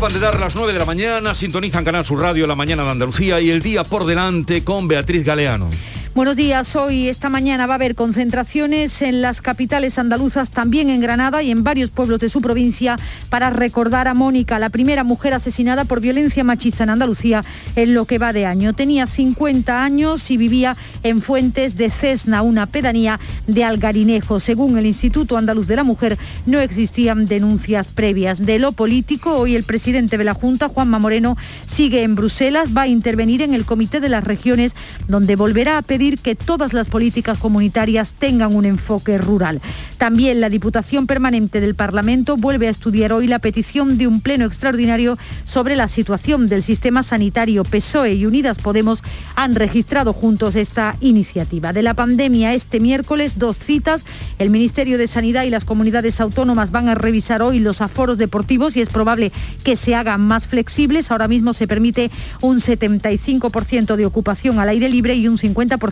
Acaban de dar las 9 de la mañana, sintonizan Canal Sur Radio La Mañana de Andalucía y el día por delante con Beatriz Galeano. Buenos días. Hoy, esta mañana, va a haber concentraciones en las capitales andaluzas, también en Granada y en varios pueblos de su provincia, para recordar a Mónica, la primera mujer asesinada por violencia machista en Andalucía en lo que va de año. Tenía 50 años y vivía en Fuentes de Cesna, una pedanía de Algarinejo. Según el Instituto Andaluz de la Mujer, no existían denuncias previas. De lo político, hoy el presidente de la Junta, Juanma Moreno, sigue en Bruselas, va a intervenir en el Comité de las Regiones, donde volverá a pedir que todas las políticas comunitarias tengan un enfoque rural. También la Diputación Permanente del Parlamento vuelve a estudiar hoy la petición de un pleno extraordinario sobre la situación del sistema sanitario. PSOE y Unidas Podemos han registrado juntos esta iniciativa. De la pandemia este miércoles, dos citas. El Ministerio de Sanidad y las comunidades autónomas van a revisar hoy los aforos deportivos y es probable que se hagan más flexibles. Ahora mismo se permite un 75% de ocupación al aire libre y un 50%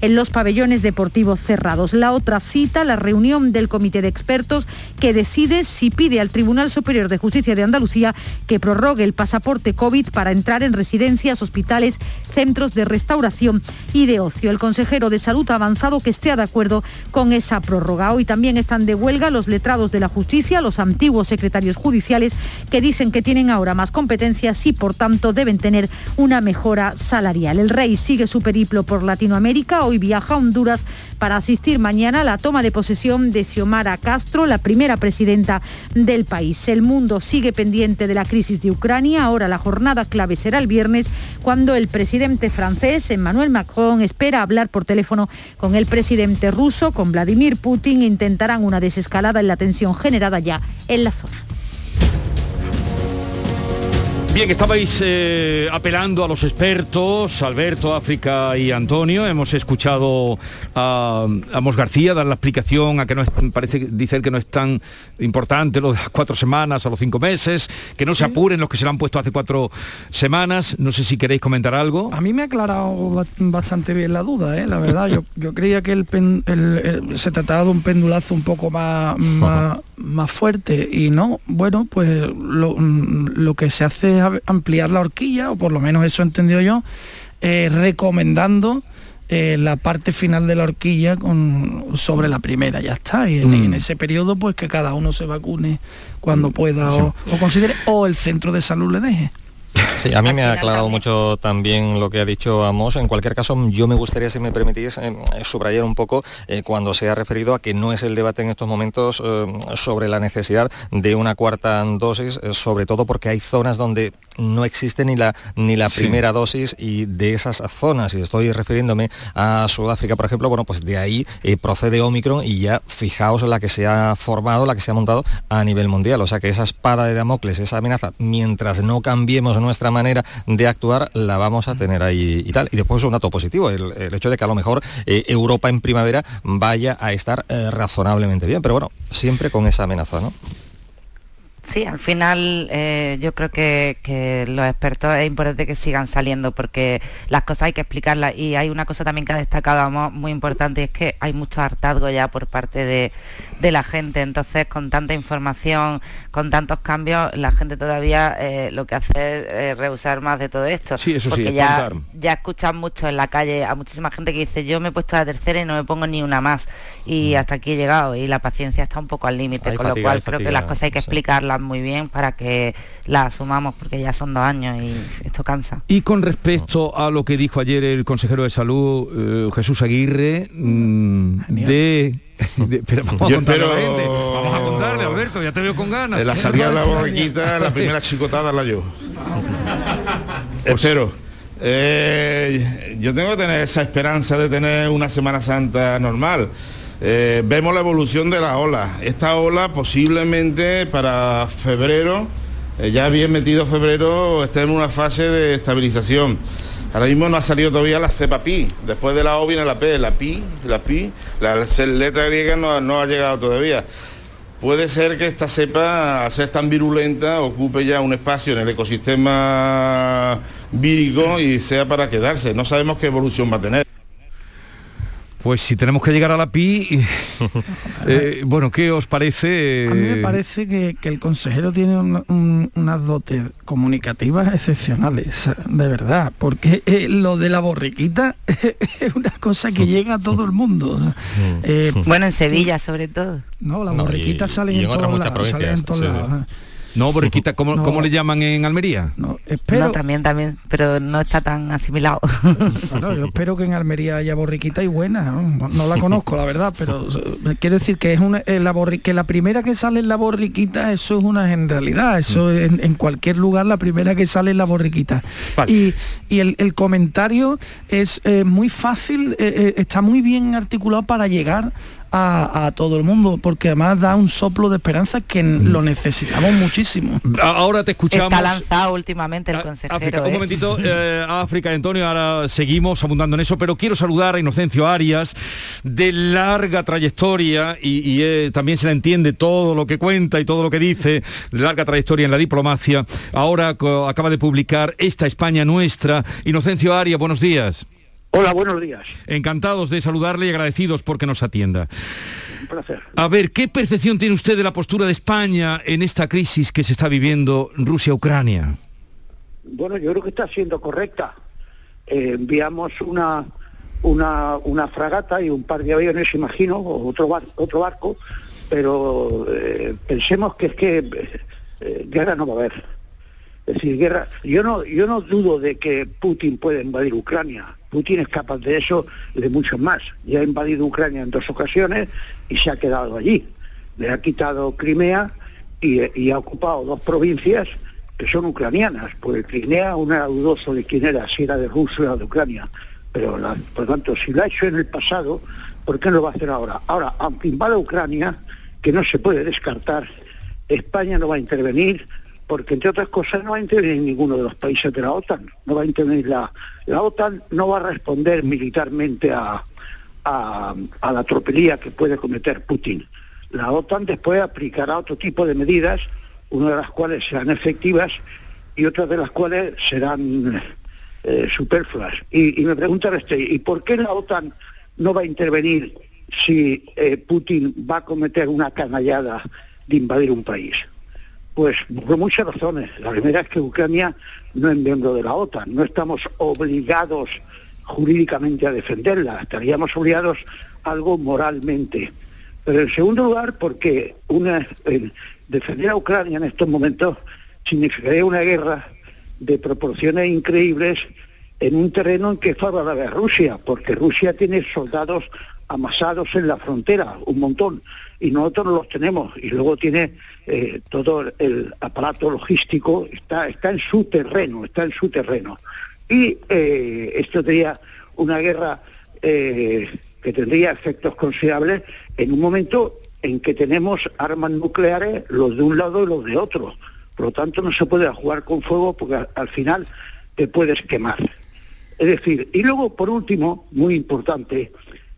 en los pabellones deportivos cerrados. La otra cita, la reunión del Comité de Expertos que decide si pide al Tribunal Superior de Justicia de Andalucía que prorrogue el pasaporte COVID para entrar en residencias, hospitales, centros de restauración y de ocio. El consejero de Salud ha avanzado que esté de acuerdo con esa prórroga. Hoy también están de huelga los letrados de la justicia, los antiguos secretarios judiciales que dicen que tienen ahora más competencias y por tanto deben tener una mejora salarial. El rey sigue su periplo por Latinoamérica Latinoamérica. Hoy viaja a Honduras para asistir mañana a la toma de posesión de Xiomara Castro, la primera presidenta del país. El mundo sigue pendiente de la crisis de Ucrania. Ahora la jornada clave será el viernes, cuando el presidente francés, Emmanuel Macron, espera hablar por teléfono con el presidente ruso, con Vladimir Putin. Intentarán una desescalada en la tensión generada ya en la zona. Bien, estabais eh, apelando a los expertos, Alberto, África y Antonio. Hemos escuchado a, Amos García dar la explicación a que no es, parece dice que no es tan importante lo de las cuatro semanas a los cinco meses, que no se apuren los que se lo han puesto hace cuatro semanas. No sé si queréis comentar algo. A mí me ha aclarado bastante bien la duda, ¿eh? la verdad. Yo, yo creía que el, se trataba de un pendulazo un poco más, más, fuerte y no, bueno, pues lo, lo que se hace ampliar la horquilla, o por lo menos eso he entendido yo, eh, recomendando eh, la parte final de la horquilla con, sobre la primera, ya está. Y en, mm. ese periodo, pues que cada uno se vacune cuando mm. pueda o, o, considere, o el centro de salud le deje. Sí, a mí me ha aclarado mucho también lo que ha dicho Amos. En cualquier caso, yo me gustaría, si me permitís, eh, subrayar un poco eh, cuando se ha referido a que no es el debate en estos momentos eh, sobre la necesidad de una cuarta dosis, sobre todo porque hay zonas donde no existe ni la, ni la primera dosis y de esas zonas, y estoy refiriéndome a Sudáfrica, por ejemplo, bueno, pues de ahí procede Omicron y ya fijaos la que se ha formado, la que se ha montado a nivel mundial. O sea que esa espada de Damocles, esa amenaza, mientras no cambiemos nuestra manera de actuar la vamos a tener ahí y tal. Y después un dato positivo, el, hecho de que a lo mejor eh, Europa en primavera vaya a estar eh, razonablemente bien, pero bueno, siempre con esa amenaza, ¿no? Sí, al final eh, yo creo que, los expertos es importante que sigan saliendo porque las cosas hay que explicarlas y hay una cosa también que ha destacado muy importante y es que hay mucho hartazgo ya por parte de, la gente. Entonces, con tanta información, con tantos cambios, la gente todavía eh, lo que hace es rehusar más de todo esto. Sí, eso porque sí, ya, ya escuchan mucho en la calle a muchísima gente que dice yo me he puesto la tercera y no me pongo ni una más y mm. hasta aquí he llegado y la paciencia está un poco al límite, con lo cual creo que las cosas hay que explicarlas muy bien para que la asumamos porque ya son dos años y esto cansa. Y con respecto a lo que dijo ayer el consejero de salud eh, Jesús Aguirre mm, de pero vamos, a contarle a la gente. vamos a contarle, Alberto, ya te veo con ganas. De la salida de la borriquita, la primera chicotada la yo. Espero. Eh, yo tengo que tener esa esperanza de tener una Semana Santa normal. Eh, vemos la evolución de la ola. Esta ola posiblemente para febrero, eh, ya bien metido febrero, esté en una fase de estabilización. Ahora mismo no ha salido todavía la cepa pi. Después de la O viene la P, la pi, la pi. La letra griega no, no ha llegado todavía. Puede ser que esta cepa, al ser tan virulenta, ocupe ya un espacio en el ecosistema vírico y sea para quedarse. No sabemos qué evolución va a tener. Pues si tenemos que llegar a la PI, eh, bueno, ¿qué os parece? A mí me parece que, el consejero tiene unas dotes comunicativas excepcionales, de verdad, porque eh, lo de la borriquita es una cosa que llega a todo el mundo. Mm. Eh, bueno, en Sevilla sobre todo. No, la borriquita sale en, todas muchas provincias. No, borriquita, ¿cómo, ¿cómo, le llaman en Almería? No, espero... también, también, pero no está tan asimilado. yo espero que en Almería haya borriquita y buena, ¿no? la conozco, la verdad, pero quiero decir que es una, eh, la que la primera que sale en la borriquita, eso es una generalidad, eso mm. en, cualquier lugar la primera que sale en la borriquita. Y, el, comentario es eh, muy fácil, eh, está muy bien articulado para llegar a, todo el mundo, porque además da un soplo de esperanza que mm. lo necesitamos muchísimo. Ahora te escuchamos. Está lanzado últimamente el consejero. África, Un ¿eh? momentito, eh, África, Antonio, ahora seguimos abundando en eso, pero quiero saludar a Inocencio Arias, de larga trayectoria, y, eh, también se le entiende todo lo que cuenta y todo lo que dice, de larga trayectoria en la diplomacia. Ahora acaba de publicar Esta España Nuestra. Inocencio Arias, buenos días. Hola, buenos días. Encantados de saludarle y agradecidos porque nos atienda. Un placer. A ver, ¿qué percepción tiene usted de la postura de España en esta crisis que se está viviendo Rusia-Ucrania? Bueno, yo creo que está siendo correcta. Eh, enviamos una, una, fragata y un par de aviones, imagino, otro, otro barco, pero eh, pensemos que es que eh, guerra no va a haber. Es decir, guerra. Yo no, yo no dudo de que Putin pueda invadir Ucrania Putin es capaz de eso y de mucho más. Ya ha invadido Ucrania en dos ocasiones y se ha quedado allí. Le ha quitado Crimea y, ha ocupado dos provincias que son ucranianas, porque Crimea, una era dudoso de quién era, si era de Rusia o de Ucrania. Pero, por lo tanto, si lo ha hecho en el pasado, ¿por qué no lo va a hacer ahora? Ahora, aunque invada Ucrania, que no se puede descartar, España no va a intervenir, porque entre otras cosas no va a intervenir ninguno de los países de la OTAN, no va a intervenir la, la OTAN, no va a responder militarmente a, a, la tropelía que puede cometer Putin. La OTAN después aplicará otro tipo de medidas, una de las cuales serán efectivas y otras de las cuales serán eh, superfluas. Y, me preguntan este, ¿y por qué la OTAN no va a intervenir si eh, Putin va a cometer una canallada de invadir un país? Pues por muchas razones. La primera es que Ucrania no es miembro de la OTAN, no estamos obligados jurídicamente a defenderla, estaríamos obligados algo moralmente. Pero en segundo lugar, porque una, defender a Ucrania en estos momentos significaría una guerra de proporciones increíbles en un terreno en que es favorable a Rusia, porque Rusia tiene soldados amasados en la frontera, un montón, y nosotros no los tenemos, y luego tiene eh, todo el aparato logístico, está, está en su terreno, está en su terreno. Y eh, esto sería una guerra eh, que tendría efectos considerables en un momento en que tenemos armas nucleares los de un lado y los de otro. Por lo tanto, no se puede jugar con fuego porque al final te puedes quemar. Es decir, y luego, por último, muy importante,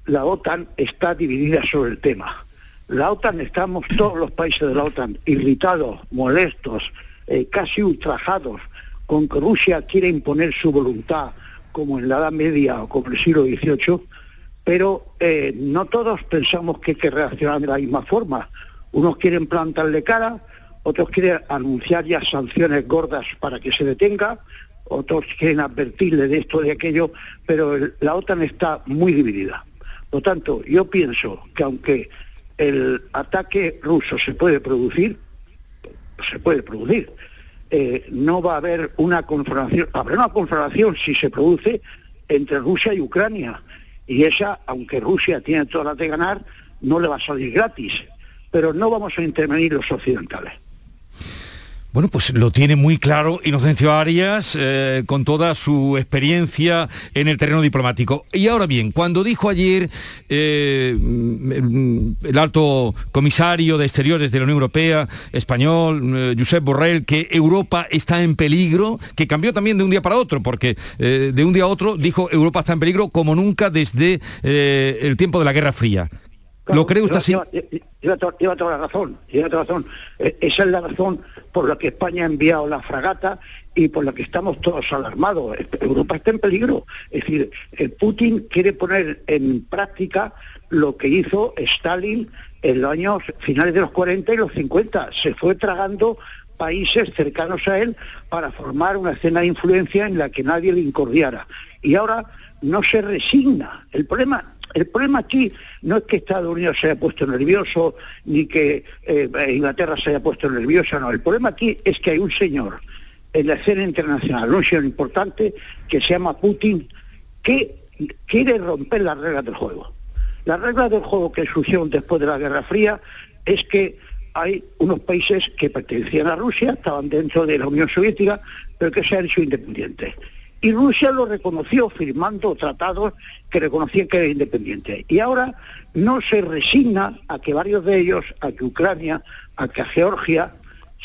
la OTAN está dividida sobre el tema. La OTAN, estamos todos los países de la OTAN irritados, molestos, eh, casi ultrajados con que Rusia quiere imponer su voluntad como en la Edad Media o como en el siglo XVIII, pero eh, no todos pensamos que hay que reaccionar de la misma forma. Unos quieren plantarle cara, otros quieren anunciar ya sanciones gordas para que se detenga, otros quieren advertirle de esto, de aquello, pero la OTAN está muy dividida. Por tanto, yo pienso que aunque el ataque ruso se puede producir, se puede producir, eh, no va a haber una confrontación, habrá una confrontación si se produce entre Rusia y Ucrania. Y esa, aunque Rusia tiene todas las de ganar, no le va a salir gratis. Pero no vamos a intervenir los occidentales. Bueno, pues lo tiene muy claro Inocencio Arias eh, con toda su experiencia en el terreno diplomático. Y ahora bien, cuando dijo ayer eh, el alto comisario de Exteriores de la Unión Europea, español, eh, Josep Borrell, que Europa está en peligro, que cambió también de un día para otro, porque de un día a otro dijo Europa está en peligro como nunca desde el tiempo de la Guerra Fría. ¿Lo cree usted así? Lleva, toda la razón, lleva toda la razón. Eh, esa es la razón por la que España ha enviado la fragata y por la que estamos todos alarmados. Europa está en peligro. Es decir, eh, Putin quiere poner en práctica lo que hizo Stalin en los años finales de los 40 y los 50. Se fue tragando países cercanos a él para formar una escena de influencia en la que nadie le incordiara. Y ahora no se resigna. El problema el problema aquí no es que Estados Unidos se haya puesto nervioso, ni que eh, Inglaterra se haya puesto nerviosa, no. El problema aquí es que hay un señor en la escena internacional, un señor importante, que se llama Putin, que quiere romper las reglas del juego. Las reglas del juego que surgieron después de la Guerra Fría es que hay unos países que pertenecían a Rusia, estaban dentro de la Unión Soviética, pero que se han hecho independientes y Rusia lo reconoció firmando tratados que reconocían que era independiente. Y ahora no se resigna a que varios de ellos, a que Ucrania, a que Georgia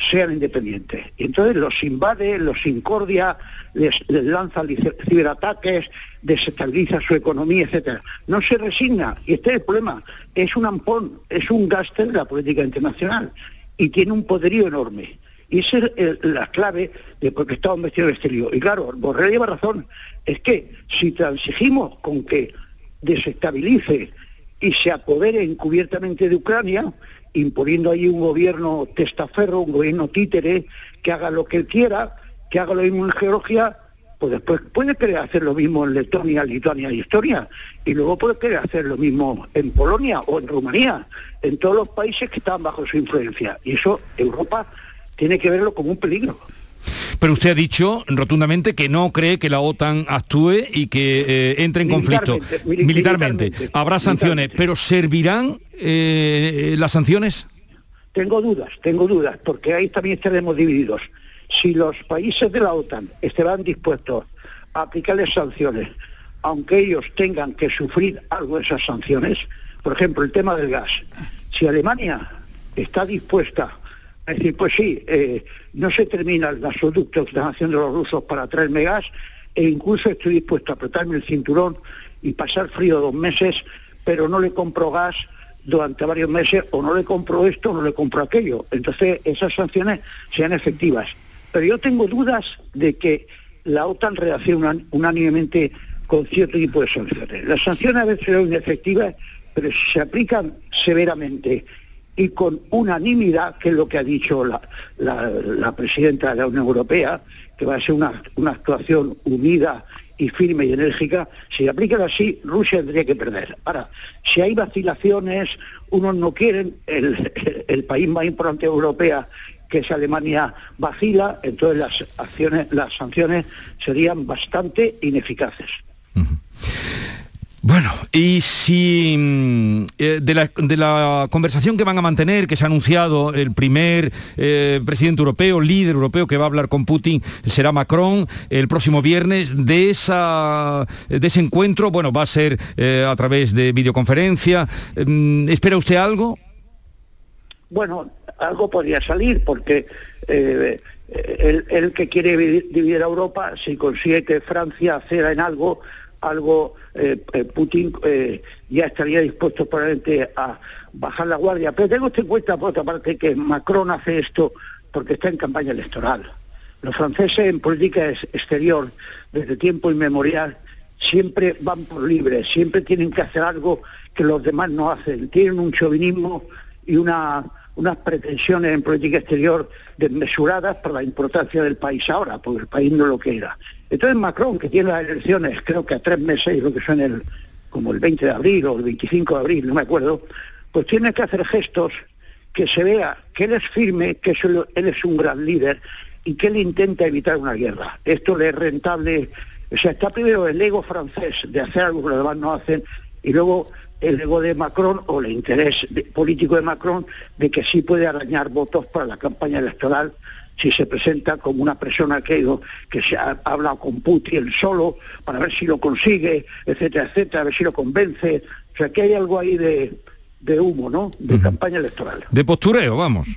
sean independientes. Y entonces los invade, los incordia, les, lanza ciberataques, desestabiliza su economía, etcétera. No se resigna, y este es el problema, es un ampón, es un gasto de la política internacional y tiene un poderío enorme. Y esa es la clave de por qué estamos metidos en este lío. Y claro, Borrell lleva razón. Es que si transigimos con que desestabilice y se apodere encubiertamente de Ucrania, imponiendo ahí un gobierno testaferro, un gobierno títere, que haga lo que él quiera, que haga lo mismo en Georgia, pues después puede querer hacer lo mismo en Letonia, Lituania y Estonia, y luego puede querer hacer lo mismo en Polonia o en Rumanía, en todos los países que están bajo su influencia. Y eso Europa tiene que verlo como un peligro. Pero usted ha dicho rotundamente que no cree que la OTAN actúe y que eh, entre en conflicto militarmente. Habrá sanciones, pero ¿servirán eh, las sanciones? Tengo dudas, tengo dudas, porque ahí también estaremos divididos. Si los países de la OTAN estarán dispuestos a aplicarles sanciones, aunque ellos tengan que sufrir algo de esas sanciones, por ejemplo, el tema del gas, si Alemania está dispuesta es decir, pues sí, eh, no se termina el gasoducto que están haciendo los rusos para traerme gas e incluso estoy dispuesto a apretarme el cinturón y pasar frío dos meses, pero no le compro gas durante varios meses o no le compro esto o no le compro aquello. Entonces esas sanciones sean efectivas. Pero yo tengo dudas de que la OTAN reaccione unánimemente con cierto tipo de sanciones. Las sanciones a veces son inefectivas, pero se aplican severamente y con unanimidad, que es lo que ha dicho la, presidenta de la Unión Europea, que va a ser una, actuación unida y firme y enérgica, si aplican así, Rusia tendría que perder. Ahora, si hay vacilaciones, unos no quieren, el, país más importante europea que es Alemania vacila, entonces las acciones, las sanciones serían bastante ineficaces. Bueno, y si mm, eh, de, la, conversación que van a mantener, que se ha anunciado el primer eh, presidente europeo, líder europeo que va a hablar con Putin, será Macron el próximo viernes, de, esa, de ese encuentro, bueno, va a ser eh, a través de videoconferencia. Mm, ¿Espera usted algo? Bueno, algo podría salir, porque el, que quiere dividir a Europa, si consigue que Francia ceda en algo, algo eh, eh, Putin eh, ya estaría dispuesto probablemente a bajar la guardia. Pero tengo en cuenta, por otra parte, que Macron hace esto porque está en campaña electoral. Los franceses en política exterior, desde tiempo inmemorial, siempre van por libre, siempre tienen que hacer algo que los demás no hacen. Tienen un chauvinismo y una unas pretensiones en política exterior desmesuradas por la importancia del país ahora, porque el país no lo que era. Entonces Macron, que tiene las elecciones creo que a tres meses, lo que son el, como el 20 de abril o el 25 de abril, no me acuerdo, pues tiene que hacer gestos que se vea que él es firme, que él es un gran líder y que él intenta evitar una guerra. Esto le es rentable, o sea, está primero el ego francés de hacer algo que los demás no hacen y luego el ego de Macron o el interés político de Macron de que sí puede arañar votos para la campaña electoral si se presenta como una persona que, que se ha, hablado con Putin solo para ver si lo consigue, etcétera, etcétera, a ver si lo convence. O sea, que hay algo ahí de, humo, ¿no? De campaña electoral. De postureo, vamos.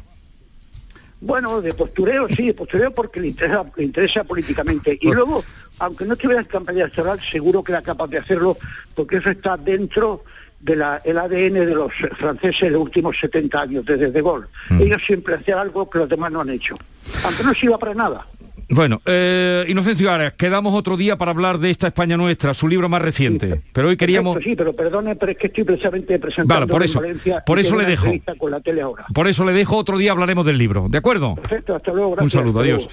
Bueno, de postureo sí, de postureo porque le interesa, le interesa políticamente. Y luego, aunque no estuviera en campaña electoral, seguro que era capaz de hacerlo porque eso está dentro del ADN de los franceses de los últimos 70 años, desde De Gaulle. Mm. Ellos siempre hacían algo que los demás no han hecho. Aunque no sirva para nada. Bueno, eh, Inocencio Arias, quedamos otro día para hablar de esta España nuestra, su libro más reciente. pero hoy queríamos... sí, pero perdone, pero es que estoy precisamente presentando por eso, por eso le dejo. Con la tele ahora. Por eso le dejo, otro día hablaremos del libro, ¿de acuerdo? Perfecto, hasta luego. Gracias, Un saludo, adiós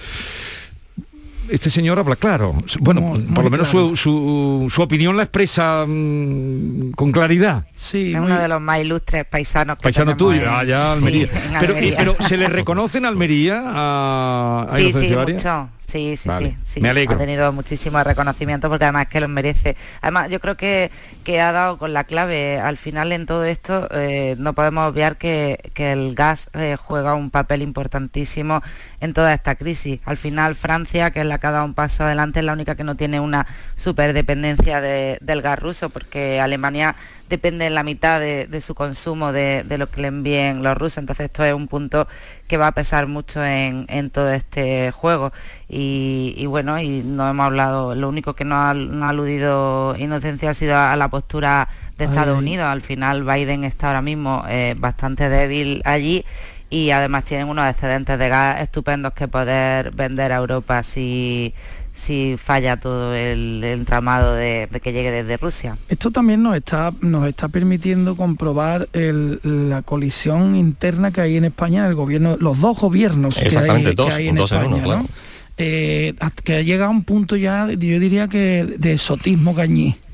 este señor habla claro. Bueno, por lo menos su, opinión la expresa mm, con claridad. Sí, es uno de los más ilustres paisanos que Paisano tuyo, allá Almería. Pero, pero, ¿se le reconoce en Almería a, a Sí, sí, mucho. Sí, sí, sí, Me alegro. Ha tenido muchísimo reconocimiento porque además que lo merece. Además, yo creo que, que ha dado con la clave. Al final en todo esto eh, no podemos obviar que, el gas eh, juega un papel importantísimo en toda esta crisis. Al final Francia, que es la que ha dado un paso adelante, es la única que no tiene una superdependencia del gas ruso, porque Alemania depende en la mitad de, su consumo de, lo que le envíen los rusos. Entonces esto es un punto que va a pesar mucho en, todo este juego. Y, bueno, y no hemos hablado, lo único que no ha, aludido Inocencia ha sido a la postura de Estados Unidos. Al final Biden está ahora mismo eh, bastante débil allí y además tienen unos excedentes de gas estupendos que poder vender a Europa si si falla todo el, entramado de, que llegue desde Rusia. Esto también nos está, nos está permitiendo comprobar la colisión interna que hay en España, el gobierno, los dos gobiernos que hay, dos, en España, eh, que llega a un punto ya, yo diría que de sotismo cañí.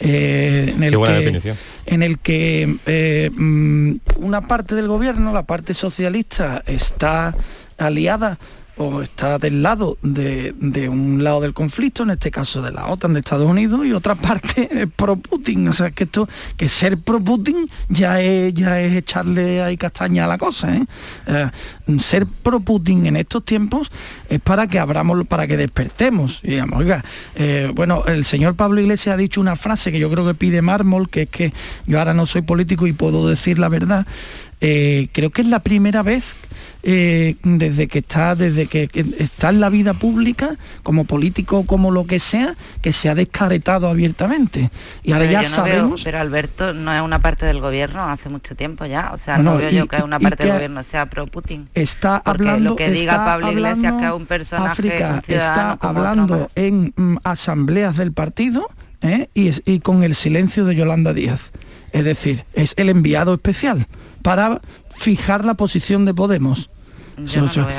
Eh, en el Qué buena que, definición. En el que eh, mm, una parte del gobierno, la parte socialista, está aliada o está del lado de, un lado del conflicto, en este caso de la OTAN de Estados Unidos, y otra parte es pro Putin. O sea que esto, que ser pro Putin ya es, ya es echarle ahí castaña a la cosa. ¿eh? Eh, ser pro Putin en estos tiempos es para que abramos, para que despertemos. Digamos, oiga, eh, bueno, el señor Pablo Iglesias ha dicho una frase que yo creo que pide mármol, que es que yo ahora no soy político y puedo decir la verdad. Creo que es la primera vez eh, desde que está, desde que, está en la vida pública, como político, como lo que sea, que se ha descaretado abiertamente. Y ahora ya sabemos. pero Alberto no es una parte del gobierno hace mucho tiempo ya. O sea, no, veo yo que una parte del gobierno sea pro Putin. Está hablando. Lo que diga Pablo Iglesias que es un personaje. África está hablando en mm, asambleas del partido ¿eh? y, y con el silencio de Yolanda Díaz. Es decir, es el enviado especial para fijar la posición de Podemos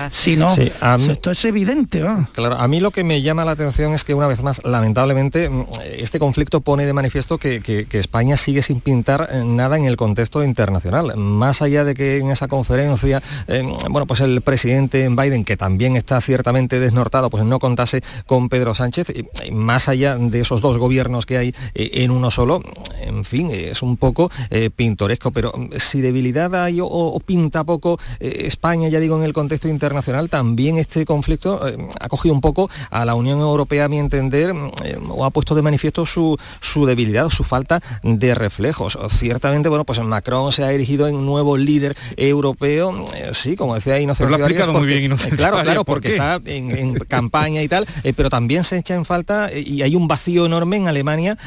si no, esto es evidente. Claro, a mí lo que me llama la atención es que una vez más, lamentablemente, mm, este conflicto pone de manifiesto que, España sigue sin pintar eh, nada en el contexto internacional. Más allá de que en esa conferencia, eh, bueno, pues el presidente Biden, que también está ciertamente desnortado, pues no contase con Pedro Sánchez, y, más allá de esos dos gobiernos que hay eh, en uno solo, en fin, es un poco pintoresco, pero si debilidad hay o, pinta poco España, ya digo, en el contexto internacional, también este conflicto eh, ha cogido un poco a la Unión Europea, a mi entender, eh, o ha puesto de manifiesto su, su debilidad su falta de reflejos. Ciertamente, bueno, pues Macron se ha erigido en un nuevo líder europeo, eh, sí, como decía Inocencio Arias, muy bien, Claro, claro, porque está en, campaña y tal, pero también se echa en falta y hay un vacío enorme en Alemania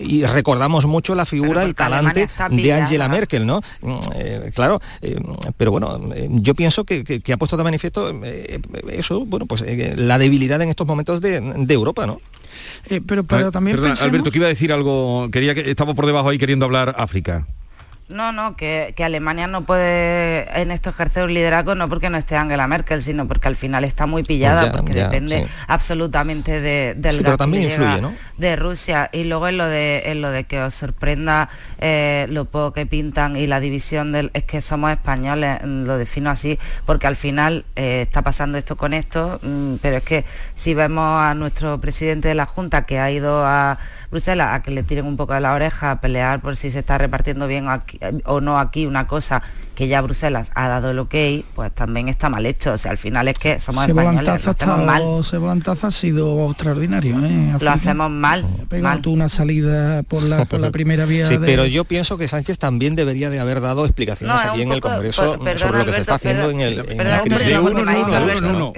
y recordamos mucho la figura, el talante de Angela Merkel, ¿no? claro, pero bueno, yo pienso que, ha puesto de manifiesto eh, eso, bueno, pues eh, la debilidad en estos momentos de, Europa, ¿no? Eh, pero, pero también Alberto, que iba a decir algo, quería que estamos por debajo ahí queriendo hablar África. No, no, que, Alemania no puede en esto ejercer un liderazgo no porque no esté Angela Merkel, sino porque al final está muy pillada, porque depende absolutamente de, del gas también de Rusia. Y luego en lo de, en lo de que os sorprenda eh, lo poco que pintan y la división del es que somos españoles, mm, lo defino así, porque al final eh, está pasando esto con esto, mm, pero es que si vemos a nuestro presidente de la Junta que ha ido a Bruselas a que le tiren un poco de la oreja, a pelear por si se está repartiendo bien o no aquí una cosa que ya Bruselas ha dado el ok, pues también está mal hecho. O sea, al final es que somos españoles, lo hacemos mal. ha sido extraordinario, ¿eh? Lo hacemos mal. Ha una salida por la, por la primera vía. Sí, pero yo pienso que Sánchez también debería de haber dado explicaciones aquí en el Congreso sobre lo que se está haciendo en, el, la crisis.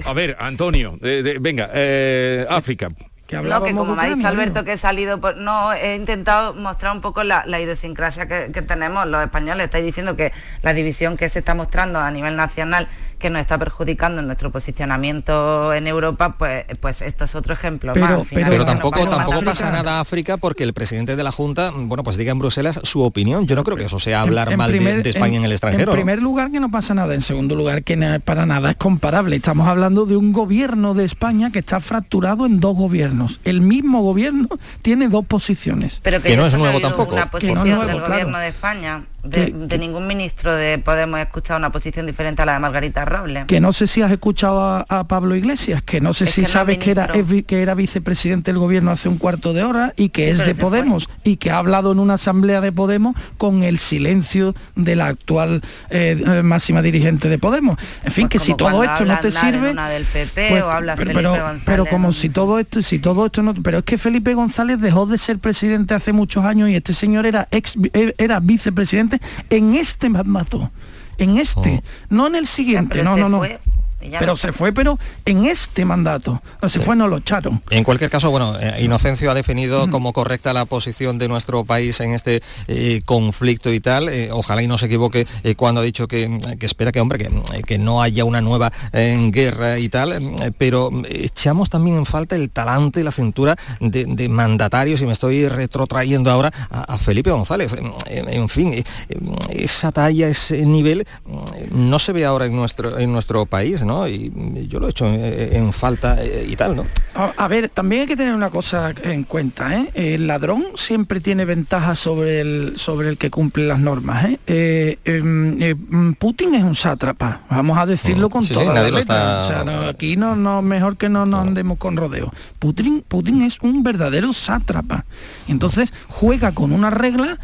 A ver, Antonio, venga, eh, África. Que no, que como me ha dicho Alberto que he salido, por, no, he intentado mostrar un poco la, idiosincrasia que, que, tenemos los españoles. Estáis diciendo que la división que se está mostrando a nivel nacional que nos está perjudicando en nuestro posicionamiento en Europa, pues, pues esto es otro ejemplo pero, Pero, tampoco, tampoco pasa nada África porque el presidente de la Junta, bueno, pues diga en Bruselas su opinión. Yo no creo que eso sea hablar mal de, España en, el extranjero. En primer lugar que no pasa nada, en segundo lugar que para nada es comparable. Estamos hablando de un gobierno de España que está fracturado en dos gobiernos. El mismo gobierno tiene dos posiciones. Pero que, no es nuevo tampoco. Una posición del gobierno de España de, ningún ministro de Podemos he escuchado una posición diferente a la de Margarita Robles. Que no sé si has escuchado a, Pablo Iglesias, que no sé si sabes que era, que era vicepresidente del gobierno hace un cuarto de hora y que es de Podemos y que ha hablado en una asamblea de Podemos con el silencio de la actual eh, eh, máxima dirigente de Podemos. En fin, pues que si todo esto no te sirve... Pues, pero, pero, como si todo esto, si todo esto no... Pero es que Felipe González dejó de ser presidente hace muchos años y este señor era ex era vicepresidente en este mandato, en este, oh. no en el siguiente, no, no, no. Pero se fue, pero en este mandato. No se fue, no lo echaron. En cualquier caso, bueno, eh, Inocencio ha definido como correcta la posición de nuestro país en este eh, conflicto y tal. Eh, ojalá y no se equivoque cuando ha dicho que, espera que, hombre, que, que, no haya una nueva guerra y tal. pero echamos también en falta el talante y la cintura de, mandatarios, y me estoy retrotrayendo ahora a, Felipe González. En, fin, esa talla, ese nivel, no se ve ahora en nuestro, en nuestro país. Y yo lo he hecho en, falta eh, y tal, ¿no? A, ver, también hay que tener una cosa en cuenta, ¿eh? El ladrón siempre tiene ventaja sobre el, sobre el que cumple las normas, ¿eh? Em, Putin es un sátrapa, vamos a decirlo mm, con toda la aquí no, no, mejor que no nos andemos con rodeo. Putin, Putin es un verdadero sátrapa. Entonces juega con una regla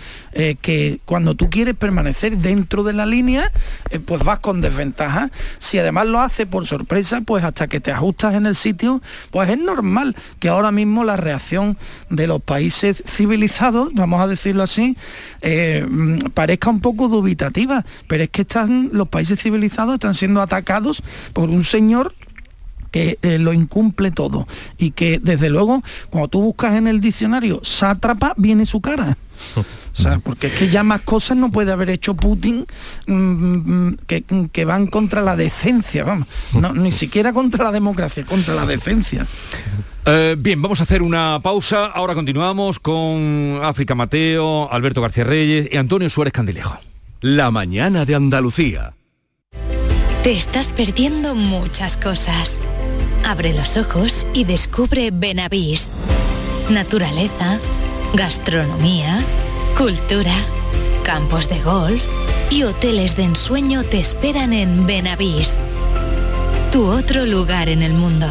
que cuando tú quieres permanecer dentro de la línea, pues vas con desventaja. Si además lo por sorpresa, pues hasta que te ajustas en el sitio, pues es normal que ahora mismo la reacción de los países civilizados, vamos a decirlo así, eh, parezca un poco dubitativa, pero es que están, los países civilizados están siendo atacados por un señor que eh, lo incumple todo y que desde luego cuando tú buscas en el diccionario sátrapa viene su cara. O sea, porque es que ya más cosas no puede haber hecho Putin mm, mm, que, van contra la decencia, vamos. ni siquiera contra la democracia, contra la decencia. Eh, bien, vamos a hacer una pausa. Ahora continuamos con África Mateo, Alberto García Reyes y Antonio Suárez Candilejo. La mañana de Andalucía. Te estás perdiendo muchas cosas. Abre los ojos y descubre Benavís. Naturaleza, gastronomía Cultura, campos de golf y hoteles de ensueño te esperan en Benavís, tu otro lugar en el mundo.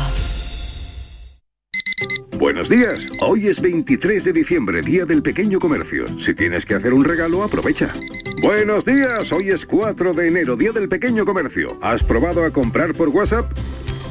Buenos días, hoy es 23 de diciembre, Día del Pequeño Comercio. Si tienes que hacer un regalo, aprovecha. Buenos días, hoy es 4 de enero, Día del Pequeño Comercio. ¿Has probado a comprar por WhatsApp?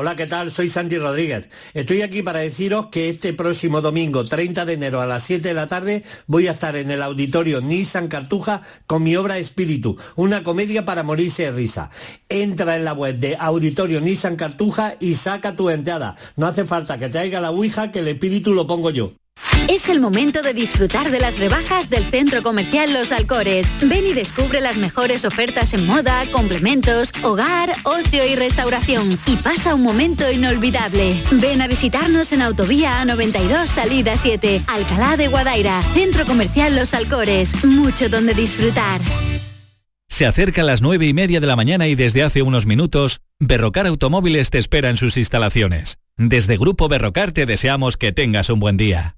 Hola, ¿qué tal? Soy Sandy Rodríguez. Estoy aquí para deciros que este próximo domingo, 30 de enero a las 7 de la tarde, voy a estar en el auditorio Nissan Cartuja con mi obra Espíritu, una comedia para morirse de risa. Entra en la web de Auditorio Nissan Cartuja y saca tu entrada. No hace falta que te haga la Ouija, que el espíritu lo pongo yo. Es el momento de disfrutar de las rebajas del Centro Comercial Los Alcores. Ven y descubre las mejores ofertas en moda, complementos, hogar, ocio y restauración. Y pasa un momento inolvidable. Ven a visitarnos en Autovía A92 Salida 7, Alcalá de Guadaira. Centro Comercial Los Alcores. Mucho donde disfrutar. Se acerca a las nueve y media de la mañana y desde hace unos minutos, Berrocar Automóviles te espera en sus instalaciones. Desde Grupo Berrocar te deseamos que tengas un buen día.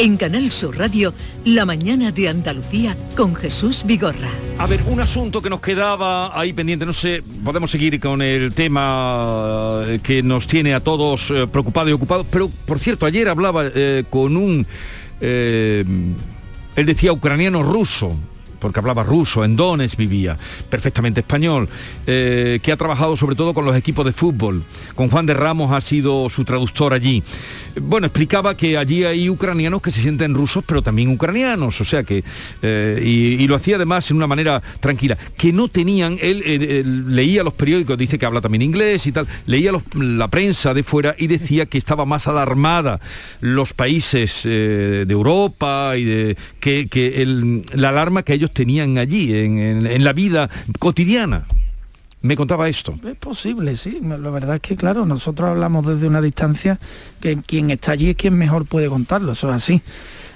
En Canal Sur Radio, La mañana de Andalucía con Jesús Vigorra. A ver, un asunto que nos quedaba ahí pendiente, no sé, podemos seguir con el tema eh, que nos tiene a todos eh, preocupados y ocupados, pero por cierto, ayer hablaba eh, con un, él decía ucraniano ruso, porque hablaba ruso, en Donetsk vivía, perfectamente español, que ha trabajado sobre todo con los equipos de fútbol. Con Juan de Ramos ha sido su traductor allí. Bueno, explicaba que allí hay ucranianos que se sienten rusos, pero también ucranianos, o sea que, eh, y, lo hacía además en una manera tranquila, que no tenían, él, eh, él leía los periódicos, dice que habla también inglés y tal, leía la prensa de fuera y decía que estaba más alarmada los países eh, de Europa y que, la alarma que ellos tenían allí, en la vida cotidiana. Me contaba esto. Es posible, sí. La verdad es que, claro, nosotros hablamos desde una distancia que quien está allí es quien mejor puede contarlo, eso es así.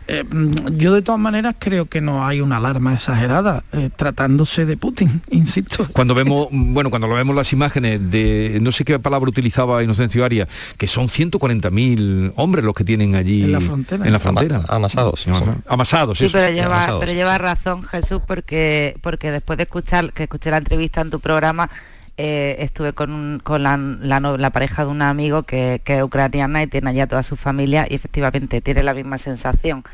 Eh, mm, yo de todas maneras creo que no hay una alarma exagerada eh, tratándose de Putin, insisto. Cuando vemos, bueno, cuando lo vemos las imágenes de, no sé qué palabra utilizaba Inocencio Arias, que son 140.000 hombres los que tienen allí En la frontera. en la frontera. Ama- amasados, Ama- sí. Amasados, Sí, eso. pero lleva, pero lleva razón Jesús porque porque después de escuchar que escuché la entrevista en tu programa eh, estuve con, con la, la pareja de un amigo que, que es ucraniana y tiene allá toda su familia y efectivamente tiene la misma sensación.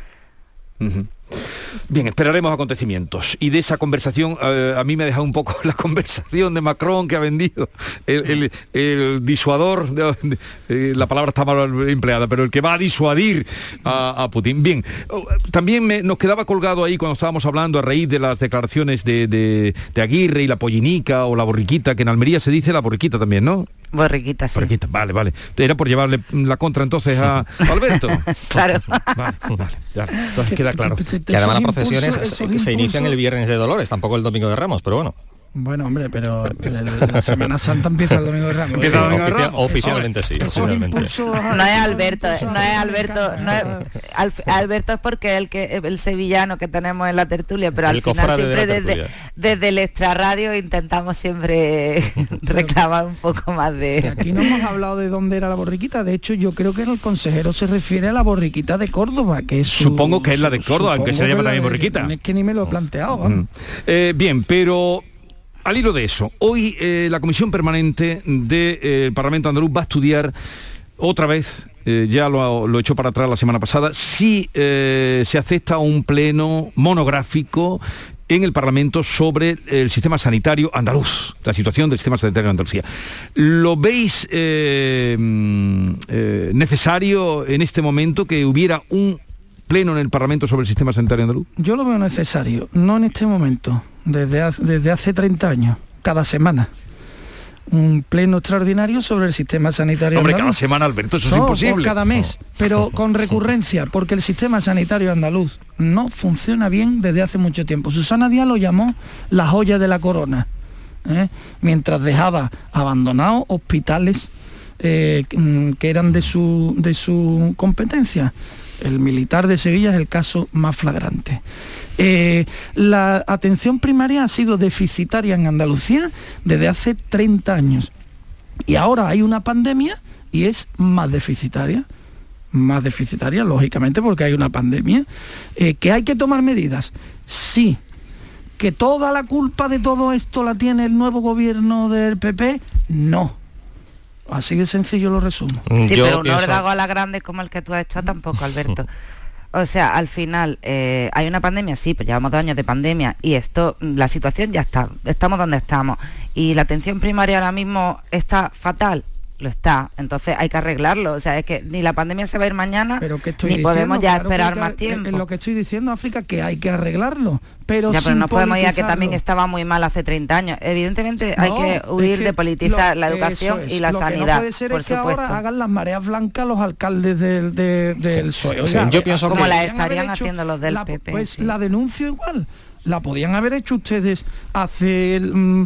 Bien, esperaremos acontecimientos. Y de esa conversación, eh, a mí me ha dejado un poco la conversación de Macron que ha vendido. El, el- el disuador, de- eh, la palabra está mal empleada, pero el que va a disuadir a, a Putin. Bien, también me- nos quedaba colgado ahí cuando estábamos hablando a raíz de las declaraciones de, de- de Aguirre y la pollinica o la borriquita, que en Almería se dice la borriquita también, ¿no? Borriquita, sí. Borriquita, vale, vale. Era por llevarle la contra entonces a, a Alberto. Claro. Vale, vale, ya, entonces queda claro. Que además las procesiones se, se inician el viernes de Dolores, tampoco el domingo de Ramos, pero bueno. Bueno, hombre, pero la Semana Santa empieza el domingo de Ramos. Sí, oficia- oficialmente sí, oficialmente. No es Alberto, no es Alberto, no es, Al- Alberto es porque es el que el sevillano que tenemos en la tertulia, pero al El final de siempre desde, desde el extrarradio intentamos siempre reclamar un poco más de Aquí no hemos hablado de dónde era la borriquita, de hecho yo creo que el consejero se refiere a la borriquita de Córdoba, que es su- Supongo que es la de Córdoba, aunque se llama también borriquita. Es que ni me lo he planteado. Mm. Eh, bien, pero al hilo de eso, hoy eh, la Comisión Permanente del Parlamento Andaluz va a estudiar otra vez, eh, ya lo, lo echó para atrás la semana pasada, si eh, se acepta un pleno monográfico en el Parlamento sobre el sistema sanitario andaluz, la situación del sistema sanitario de Andalucía. ¿Lo veis eh, mm, eh, necesario en este momento que hubiera un pleno en el Parlamento sobre el sistema sanitario andaluz? Yo lo veo necesario, no en este momento, desde hace, desde hace 30 años, cada semana. Un pleno extraordinario sobre el sistema sanitario. Hombre, cada semana, Alberto, eso es imposible. o cada mes, pero con recurrencia, porque el sistema sanitario andaluz no funciona bien desde hace mucho tiempo. Susana Díaz lo llamó la joya de la corona, ¿eh? mientras dejaba abandonados hospitales eh, que eran de su, de su competencia. El militar de Sevilla es el caso más flagrante. Eh, la atención primaria ha sido deficitaria en Andalucía desde hace 30 años. Y ahora hay una pandemia y es más deficitaria. Más deficitaria, lógicamente, porque hay una pandemia. Eh, ¿Que hay que tomar medidas? Sí. ¿Que toda la culpa de todo esto la tiene el nuevo gobierno del PP? No. Así de sencillo lo resumo. Sí, pero un órdago a la grande como el que tú has hecho tampoco, Alberto. O sea, al final, eh, hay una pandemia, sí, pues llevamos dos años de pandemia y esto, la situación ya está, estamos donde estamos. Y la atención primaria ahora mismo está fatal, lo está. Entonces hay que arreglarlo. O sea, es que ni la pandemia se va a ir mañana, Pero que estoy ni diciendo, podemos ya claro que esperar hay que- más en- tiempo. En lo que estoy diciendo, África, que hay que arreglarlo. Pero, ya, pero sin no podemos ir a que también estaba muy mal hace 30 años. Evidentemente hay No, que es huir que de politizar lo- la educación es. y la Lo que sanidad, no puede ser por es que supuesto. ahora hagan las mareas blancas los alcaldes del, de- del PSOE. sí, yo pienso Como que- la podían haber estarían haciendo los del la- PP, Pues sí. la denuncio igual. La podían haber hecho ustedes hace mm,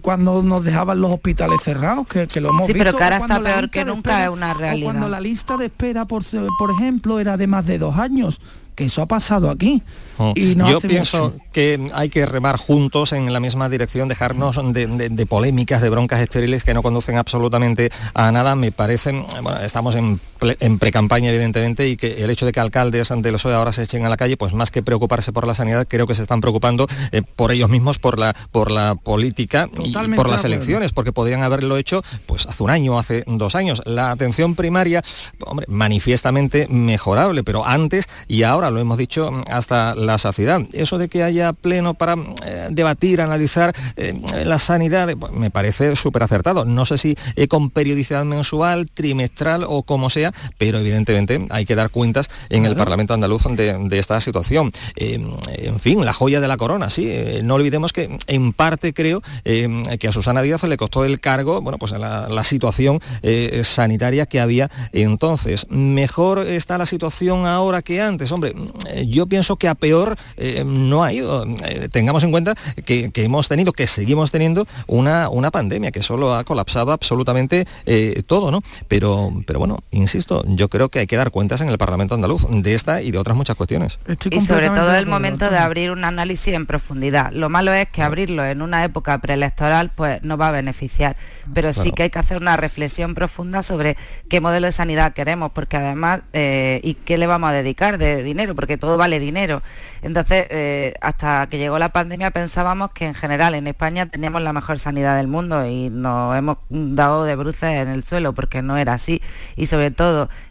cuando nos dejaban los hospitales cerrados, que, que lo hemos Sí, visto. pero que ahora está peor que nunca, espera- es una o realidad. cuando la lista de espera, por, por ejemplo, era de más de dos años, que eso ha pasado aquí. Y no Yo pienso mucho. que hay que remar juntos en la misma dirección, dejarnos de, de- de polémicas, de broncas estériles que no conducen absolutamente a nada. Me parecen, bueno, estamos en, en pre-campaña evidentemente y que el hecho de que alcaldes ante el PSOE ahora se echen a la calle, pues más que preocuparse por la sanidad, creo que se están preocupando eh, por ellos mismos, por la, por la política y por de las elecciones, porque podrían haberlo hecho pues hace un año, hace dos años. La atención primaria, hombre, manifiestamente mejorable, pero antes y ahora lo hemos dicho mm, hasta la saciedad. Eso de que haya pleno para eh, debatir, analizar eh, la sanidad, pues, me parece súper acertado. No sé si con periodicidad mensual, trimestral o como sea, pero evidentemente hay que dar cuentas en el Parlamento andaluz de, de esta situación. Eh, en fin, la joya de la corona, sí. Eh, no olvidemos que en parte creo eh, que a Susana Díaz le costó el cargo, bueno, pues la, la situación sanitaria que había entonces. Mejor está la situación ahora que antes. Hombre, eh, yo pienso que a peor no ha ido. Tengamos en cuenta que, que hemos tenido, que seguimos teniendo una, una pandemia que solo ha colapsado absolutamente todo, ¿no? Pero, pero bueno, insisto, yo creo que hay que dar cuentas en el Parlamento andaluz de esta y de otras muchas cuestiones. y sobre todo el momento de abrir un análisis en profundidad. Lo malo es que abrirlo en una época preelectoral pues no va a beneficiar, pero sí que hay que hacer una reflexión profunda sobre qué modelo de sanidad queremos, porque además eh, y qué le vamos a dedicar de dinero, porque todo vale dinero. Entonces, eh, hasta que llegó la pandemia pensábamos que en general en España teníamos la mejor sanidad del mundo y nos hemos dado de bruces en el suelo porque no era así. Y sobre todo,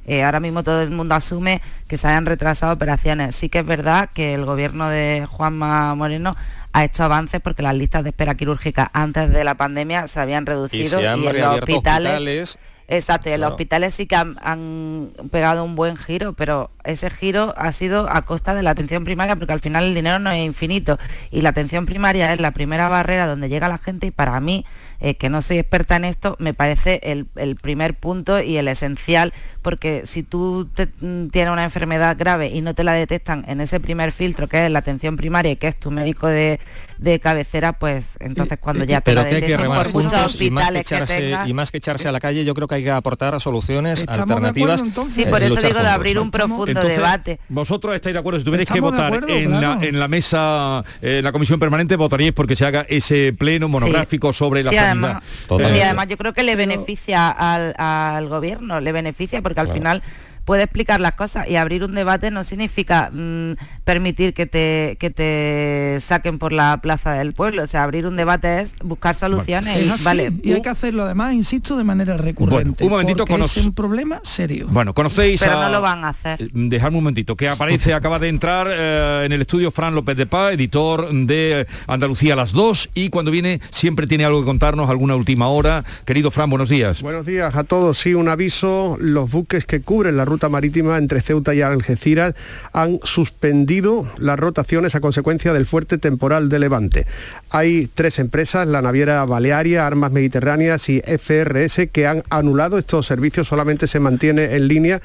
eh, ahora mismo todo el mundo asume que se hayan retrasado operaciones. Sí que es verdad que el gobierno de Juanma Moreno ha hecho avances porque las listas de espera quirúrgica antes de la pandemia se habían reducido Y se han en los hospitales, hospitales. Exacto, y en los hospitales sí que han, han pegado un buen giro, pero ese giro ha sido a costa de la atención primaria, porque al final el dinero no es infinito. Y la atención primaria es la primera barrera donde llega la gente y para mí, eh, que no soy experta en esto, me parece el, el primer punto y el esencial, porque si tú te- mm, tienes una enfermedad grave y no te la detectan en ese primer filtro, que es la atención primaria que es tu médico de, de cabecera, pues entonces cuando ya te Pero la que hay que remar juntos y más, que echarse, y más que echarse a la calle, yo creo que hay que aportar soluciones Estamos de alternativas. acuerdo. Sí, eh, por y eso digo de juntos. abrir un profundo Entonces, debate. Vosotros estáis de acuerdo, si tuvierais que de votar acuerdo, en, claro. la, en la mesa, eh, en la comisión permanente, votaríais porque se haga ese pleno monográfico sobre la Sí, sanidad. además, sí, además yo creo que le beneficia al, al gobierno, le beneficia porque al Claro. final puede explicar las cosas y abrir un debate no significa mm, permitir que te, que te saquen por la plaza del pueblo. O sea, abrir un debate es buscar soluciones Es y así, vale. y hay que hacerlo además, insisto, de manera recurrente. un momentito, porque conoc- es un problema serio. Bueno, conocéis Pero a... no lo van a hacer. Eh, Dejadme un momentito, que aparece, acaba de entrar eh, en el estudio Fran López de Paz, editor de Andalucía a las 2, y cuando viene siempre tiene algo que contarnos, alguna última hora. Querido Fran, buenos días. Buenos días a todos. Sí, un aviso. Los buques que cubren la ruta marítima entre Ceuta y Algeciras han suspendido las rotaciones a consecuencia del fuerte temporal de Levante. Hay tres empresas, la naviera Balearia, Armas Mediterráneas y FRS, que han anulado estos servicios. Solamente se mantiene en línea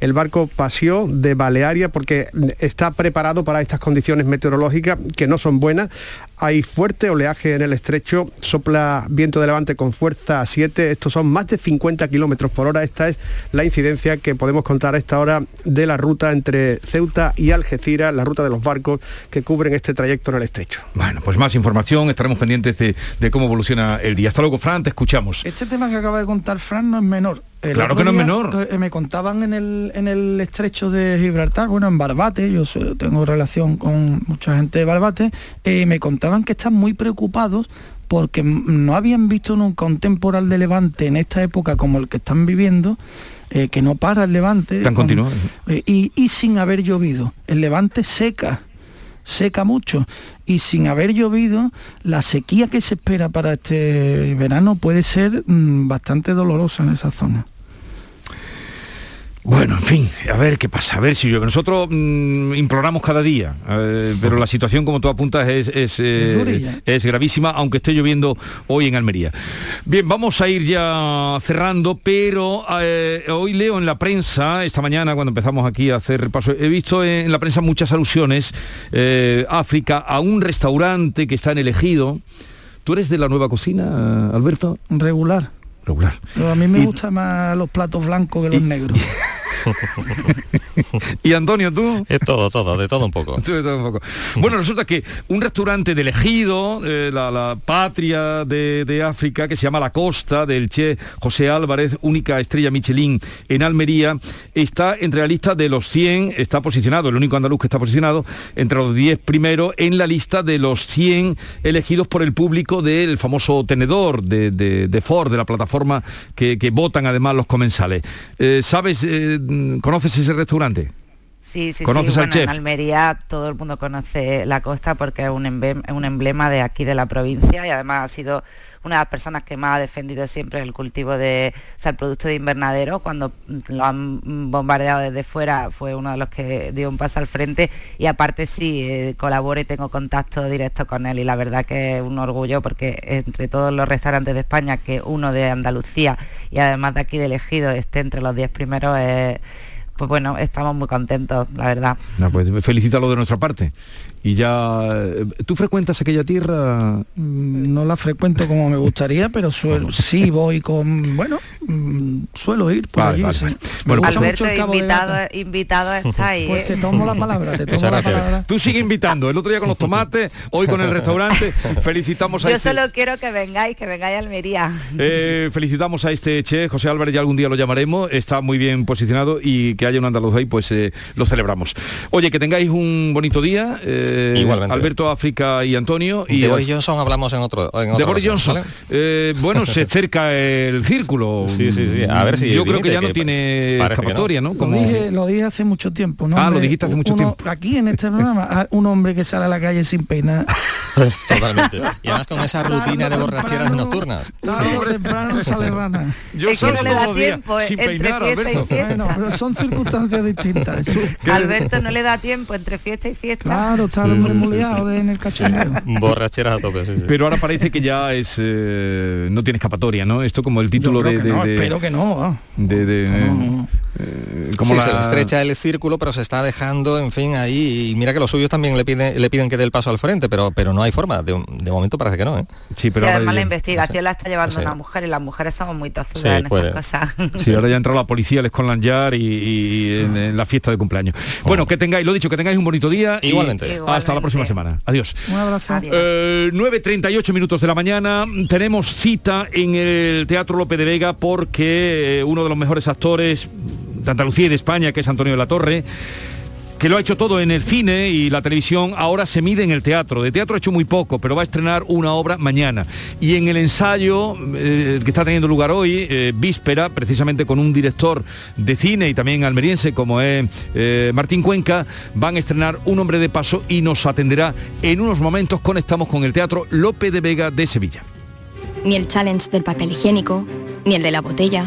el barco Pasio de Balearia porque está preparado para estas condiciones meteorológicas que no son buenas. Hay fuerte oleaje en el estrecho, sopla viento de levante con fuerza 7, estos son más de 50 kilómetros por hora. Esta es la incidencia que podemos contar a esta hora de la ruta entre Ceuta y Algeciras, la ruta de los barcos que cubren este trayecto en el estrecho. Bueno, pues más información, estaremos pendientes de, de cómo evoluciona el día. Hasta luego, Fran, te escuchamos. Este tema que acaba de contar Fran no es menor. El Claro que no es menor. eh, Me contaban en el, en el estrecho de Gibraltar, bueno, en Barbate, yo tengo relación con mucha gente de Barbate, eh, me contaban que están muy preocupados porque no habían visto nunca un temporal de levante en esta época como el que están viviendo, eh, que no para el levante. Tan con- continuado. eh, y, y sin haber llovido. El levante seca. Seca mucho y sin haber llovido, la sequía que se espera para este verano puede ser mm, bastante dolorosa en esa zona. Bueno, en fin, a ver qué pasa, a ver si llueve. Nosotros mm, imploramos cada día, eh, pero la situación, como tú apuntas, es, es, eh, es, gravísima, aunque esté lloviendo hoy en Almería. Bien, vamos a ir ya cerrando, pero eh, hoy leo en la prensa, esta mañana cuando empezamos aquí a hacer repaso, he visto en la prensa muchas alusiones, África, a un restaurante que está en elegido. ¿Tú eres de la nueva cocina, Alberto? Regular. Regular. a mí me gustan más los platos blancos que los negros. y Antonio, ¿tú? Es todo, todo, de todo un poco. Bueno, resulta que un restaurante de elegido, eh, la, patria de, África, que se llama La Costa, del Che José Álvarez, única estrella Michelin en Almería, está entre la lista de los 100, está posicionado, el único andaluz que está posicionado, entre los 10 primeros en la lista de los 100 elegidos por el público del famoso tenedor de, Ford, de la plataforma que, votan además los comensales. Eh, ¿Sabes eh, ¿Conoces ese restaurante? Sí, sí, ¿Conoces sí. en Almería todo el mundo conoce la costa porque es un, emblema, de aquí de la provincia y además ha sido una de las personas que más ha defendido siempre el cultivo de el producto de invernadero. Cuando lo han bombardeado desde fuera fue uno de los que dio un paso al frente y aparte sí, eh, colaboro y tengo contacto directo con él y la verdad que es un orgullo porque entre todos los restaurantes de España, que uno de Andalucía y además de aquí de elegido esté entre los 10 primeros es pues bueno, estamos muy contentos, la verdad. No, pues felicítalo de nuestra parte y ya eh, tú frecuentas aquella tierra mm, no la frecuento como me gustaría pero suelo, sí voy con bueno mm, suelo ir por allí bueno, pues Alberto invitado invitado está ahí pues te tomo la palabra te tomo la palabra. Tú sigue invitando el otro día con los tomates hoy con el restaurante. Felicitamos a yo este solo quiero que vengáis que vengáis a Almería. Eh, felicitamos a este che José Álvarez ya algún día lo llamaremos está muy bien posicionado y que haya un andaluz ahí pues eh, lo celebramos. Oye que tengáis un bonito día eh, Igualmente. Alberto África y Antonio. Y de Boris Johnson hablamos en otro. de Boris Johnson. Eh, bueno, se cerca el círculo. Sí, sí, sí. A ver si. Yo creo que ya no tiene escapatoria, ¿no? Como... Lo, dije, lo, dije, hace mucho tiempo, ¿no? Ah, lo dijiste hace mucho tiempo. Aquí en este programa, un hombre que sale a la calle sin pena. Totalmente. Y además con esa rutina de borracheras nocturnas. temprano sale rana. Yo es que no le da tiempo sin peinar, Alberto. Bueno, pero son circunstancias distintas. Alberto no le da tiempo entre fiesta y fiesta. Claro, está en el cachondeo. Borracheras a tope, sí, Pero ahora parece que ya es eh, no tiene escapatoria, ¿no? Esto como el título de, no, Espero que no. De, eh, como la... se le estrecha el círculo, pero se está dejando, en fin, ahí. Y mira que los suyos también le piden, le piden que dé el paso al frente, pero, pero no hay forma. De, momento parece que no, ¿eh? Sí, pero además la investigación la está llevando una mujer y las mujeres somos muy tozudas en estas cosas. Sí, ahora ya ha entrado la policía, les con Yard y, en, la fiesta de cumpleaños. Bueno, que tengáis, lo dicho, que tengáis un bonito día. Igualmente. hasta la próxima semana. Adiós. Un abrazo. 9.38 eh, minutos de la mañana. Tenemos cita en el Teatro Lope de Vega porque eh, uno de los mejores actores de Andalucía y de España, que es Antonio de la Torre, que lo ha hecho todo en el cine y la televisión, ahora se mide en el teatro. De teatro ha hecho muy poco, pero va a estrenar una obra mañana. Y en el ensayo eh, que está teniendo lugar hoy, eh, víspera, precisamente con un director de cine y también almeriense como es eh, Martín Cuenca, van a estrenar Un hombre de paso y nos atenderá en unos momentos. Conectamos con el Teatro Lope de Vega de Sevilla. Ni el challenge del papel higiénico, ni el de la botella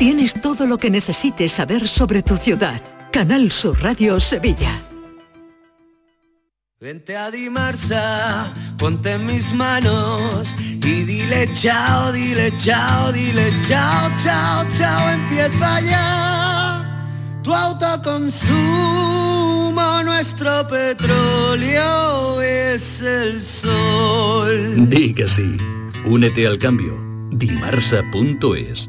Tienes todo lo que necesites saber sobre tu ciudad. Canal Sur Radio Sevilla. Vente a Dimarsa, ponte en mis manos y dile chao, dile chao, dile chao, chao, chao, empieza ya. Tu autoconsumo nuestro petróleo es el sol. Di que sí. Únete al cambio. Dimarsa.es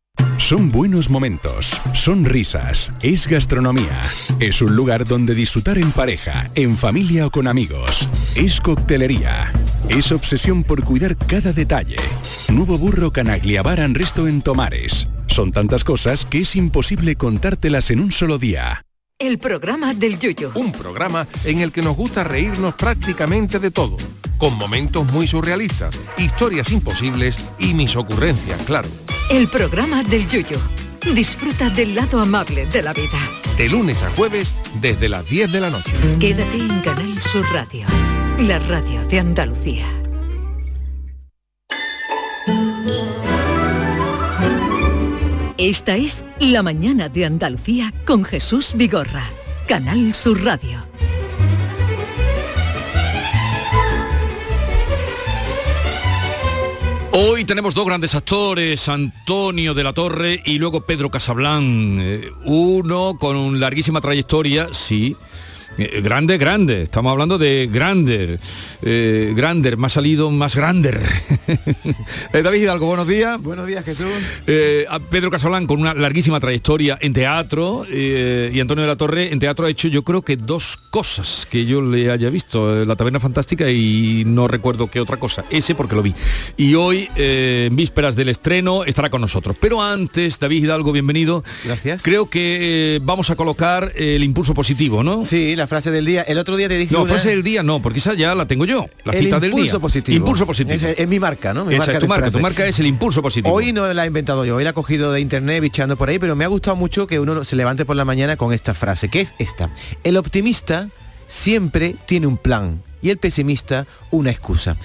Son buenos momentos, son risas, es gastronomía. Es un lugar donde disfrutar en pareja, en familia o con amigos. Es coctelería. Es obsesión por cuidar cada detalle. Nuevo burro Canagliabar and Resto en Tomares. Son tantas cosas que es imposible contártelas en un solo día. El programa del Yuyo. Un programa en el que nos gusta reírnos prácticamente de todo, con momentos muy surrealistas, historias imposibles y mis ocurrencias, claro. El programa del Yuyo. Disfruta del lado amable de la vida. De lunes a jueves desde las 10 de la noche. Quédate en Canal Sur Radio, la radio de Andalucía. Esta es La mañana de Andalucía con Jesús Vigorra, Canal Sur Radio. Hoy tenemos dos grandes actores, Antonio de la Torre y luego Pedro Casablán. Eh, uno con larguísima trayectoria, sí. Eh, grande, grande. Estamos hablando de Grander. Eh, Grander, más salido, más Grander. Eh, David Hidalgo, buenos días. Buenos días, Jesús. Eh, a Pedro Casablán con una larguísima trayectoria en teatro y Antonio de la Torre en teatro ha hecho yo creo que dos cosas que yo le haya visto, La Taberna Fantástica y no recuerdo qué otra cosa, ese porque lo vi. Y hoy, en vísperas del estreno, estará con nosotros. Pero antes, David Hidalgo, bienvenido. Gracias. Creo que vamos a colocar el impulso positivo, ¿no? Sí, la frase del día. El otro día te dije No, una- frase del día no, porque esa ya la tengo yo, la el cita del día. impulso positivo. Impulso positivo. Es, es mi marca, ¿no? Mi Esa es tu marca, tu marca es el impulso positivo. Hoy no la he inventado yo, hoy la he cogido de internet bichando por ahí, pero me ha gustado mucho que uno se levante por la mañana con esta frase, que es esta. El optimista siempre tiene un plan y el pesimista una excusa.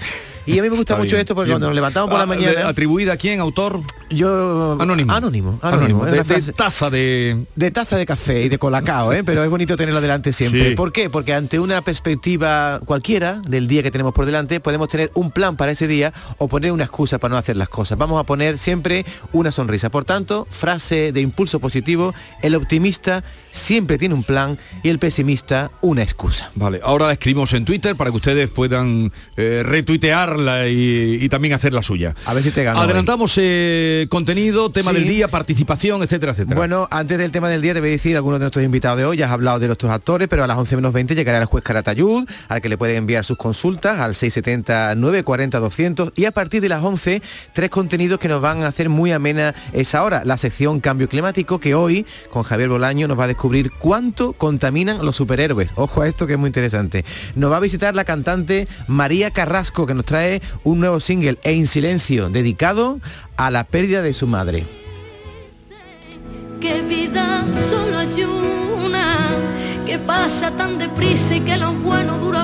Y a mí me gusta Está mucho bien, esto porque bien. cuando nos levantamos por la Ah, mañana... ¿Atribuida a quién, autor? Yo... Anónimo. Anónimo. Anónimo, de- taza de... de taza de café y de colacao, ¿eh? pero es bonito tenerla delante siempre. Sí. ¿Por qué? Porque ante una perspectiva cualquiera del día que tenemos por delante, podemos tener un plan para ese día o poner una excusa para no hacer las cosas. Vamos a poner siempre una sonrisa. Por tanto, frase de impulso positivo, el optimista siempre tiene un plan y el pesimista una excusa. Vale, ahora la escribimos en Twitter para que ustedes puedan eh, retuitearla y, y también hacer la suya. A ver si te gano. Adelantamos eh, contenido, tema Sí. del día, participación, etcétera, etcétera. Bueno, antes del tema del día te voy a decir algunos de nuestros invitados de hoy, ya has hablado de nuestros actores, pero a las 11 menos 20 llegará el juez Caratayud, al que le pueden enviar sus consultas al 670 940 200 y a partir de las 11 tres contenidos que nos van a hacer muy amena esa hora, la sección Cambio Climático que hoy con Javier Bolaño nos va a descubrir cuánto contaminan los superhéroes. Ojo a esto que es muy interesante. Nos va a visitar la cantante María Carrasco que nos trae un nuevo single En Silencio dedicado a la pérdida de su madre. Que vida solo hay una, que pasa tan deprisa y que lo bueno dura.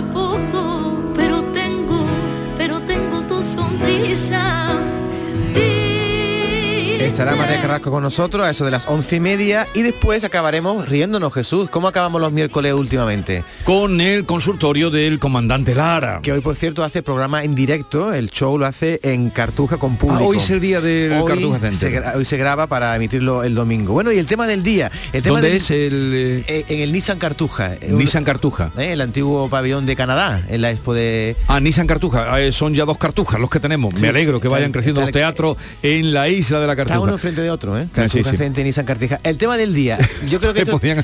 Estará María Carrasco con nosotros a eso de las once y media y después acabaremos riéndonos, Jesús. ¿Cómo acabamos los miércoles últimamente? Con el consultorio del comandante Lara. Que hoy, por cierto, hace programa en directo. El show lo hace en Cartuja con público. Ah, hoy es el día del Hoy Cartuja se, hoy se graba para emitirlo el domingo. Bueno, y el tema del día. El tema ¿Dónde del- es el...? Eh, en el Nissan Cartuja. Eh, Nissan Cartuja. eh, el antiguo pabellón de Canadá, en la expo de... Ah, Nissan Cartuja, eh, son ya dos cartujas los que tenemos. Sí, Me alegro que está- vayan creciendo está- los teatros en la isla de la Cartuja. Uno frente de otro, ¿eh? Sí, sí. Nissan. El tema del día. Yo creo que esto- Podían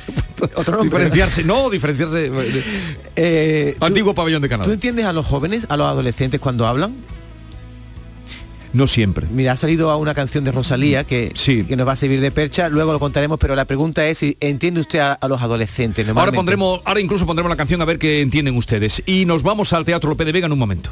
otro nombre, diferenciarse, no, diferenciarse. Eh, tú- Antiguo pabellón de Canadá. ¿Tú entiendes a los jóvenes, a los adolescentes cuando hablan? No siempre. Mira, ha salido a una canción de Rosalía que, que nos va a servir de percha, luego lo contaremos, pero la pregunta es si entiende usted a, a los adolescentes. Ahora pondremos, ahora incluso pondremos la canción a ver qué entienden ustedes. Y nos vamos al Teatro López de Vega en un momento.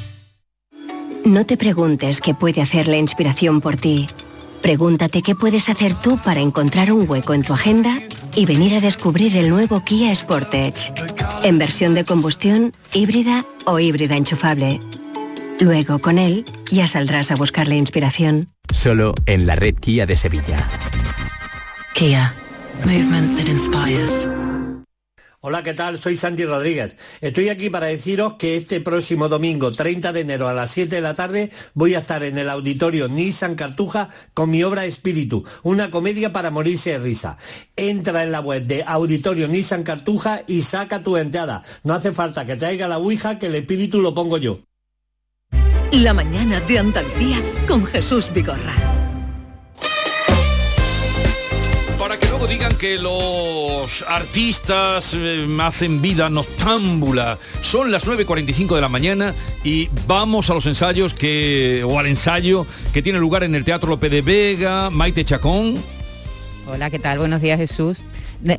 No te preguntes qué puede hacer la inspiración por ti. Pregúntate qué puedes hacer tú para encontrar un hueco en tu agenda y venir a descubrir el nuevo Kia Sportage. En versión de combustión, híbrida o híbrida enchufable. Luego, con él, ya saldrás a buscar la inspiración. Solo en la red Kia de Sevilla. Kia. Movement that inspires. Hola, ¿qué tal? Soy Santi Rodríguez. Estoy aquí para deciros que este próximo domingo, 30 de enero a las 7 de la tarde, voy a estar en el auditorio Nissan Cartuja con mi obra Espíritu, una comedia para morirse de risa. Entra en la web de Auditorio Nissan Cartuja y saca tu entrada. No hace falta que traiga la Ouija, que el espíritu lo pongo yo. La mañana de Andalucía con Jesús Vigorra. Digan que los artistas eh, hacen vida noctámbula. Son las 9.45 de la mañana y vamos a los ensayos que, o al ensayo que tiene lugar en el Teatro López de Vega, Maite Chacón. Hola, ¿qué tal? Buenos días, Jesús.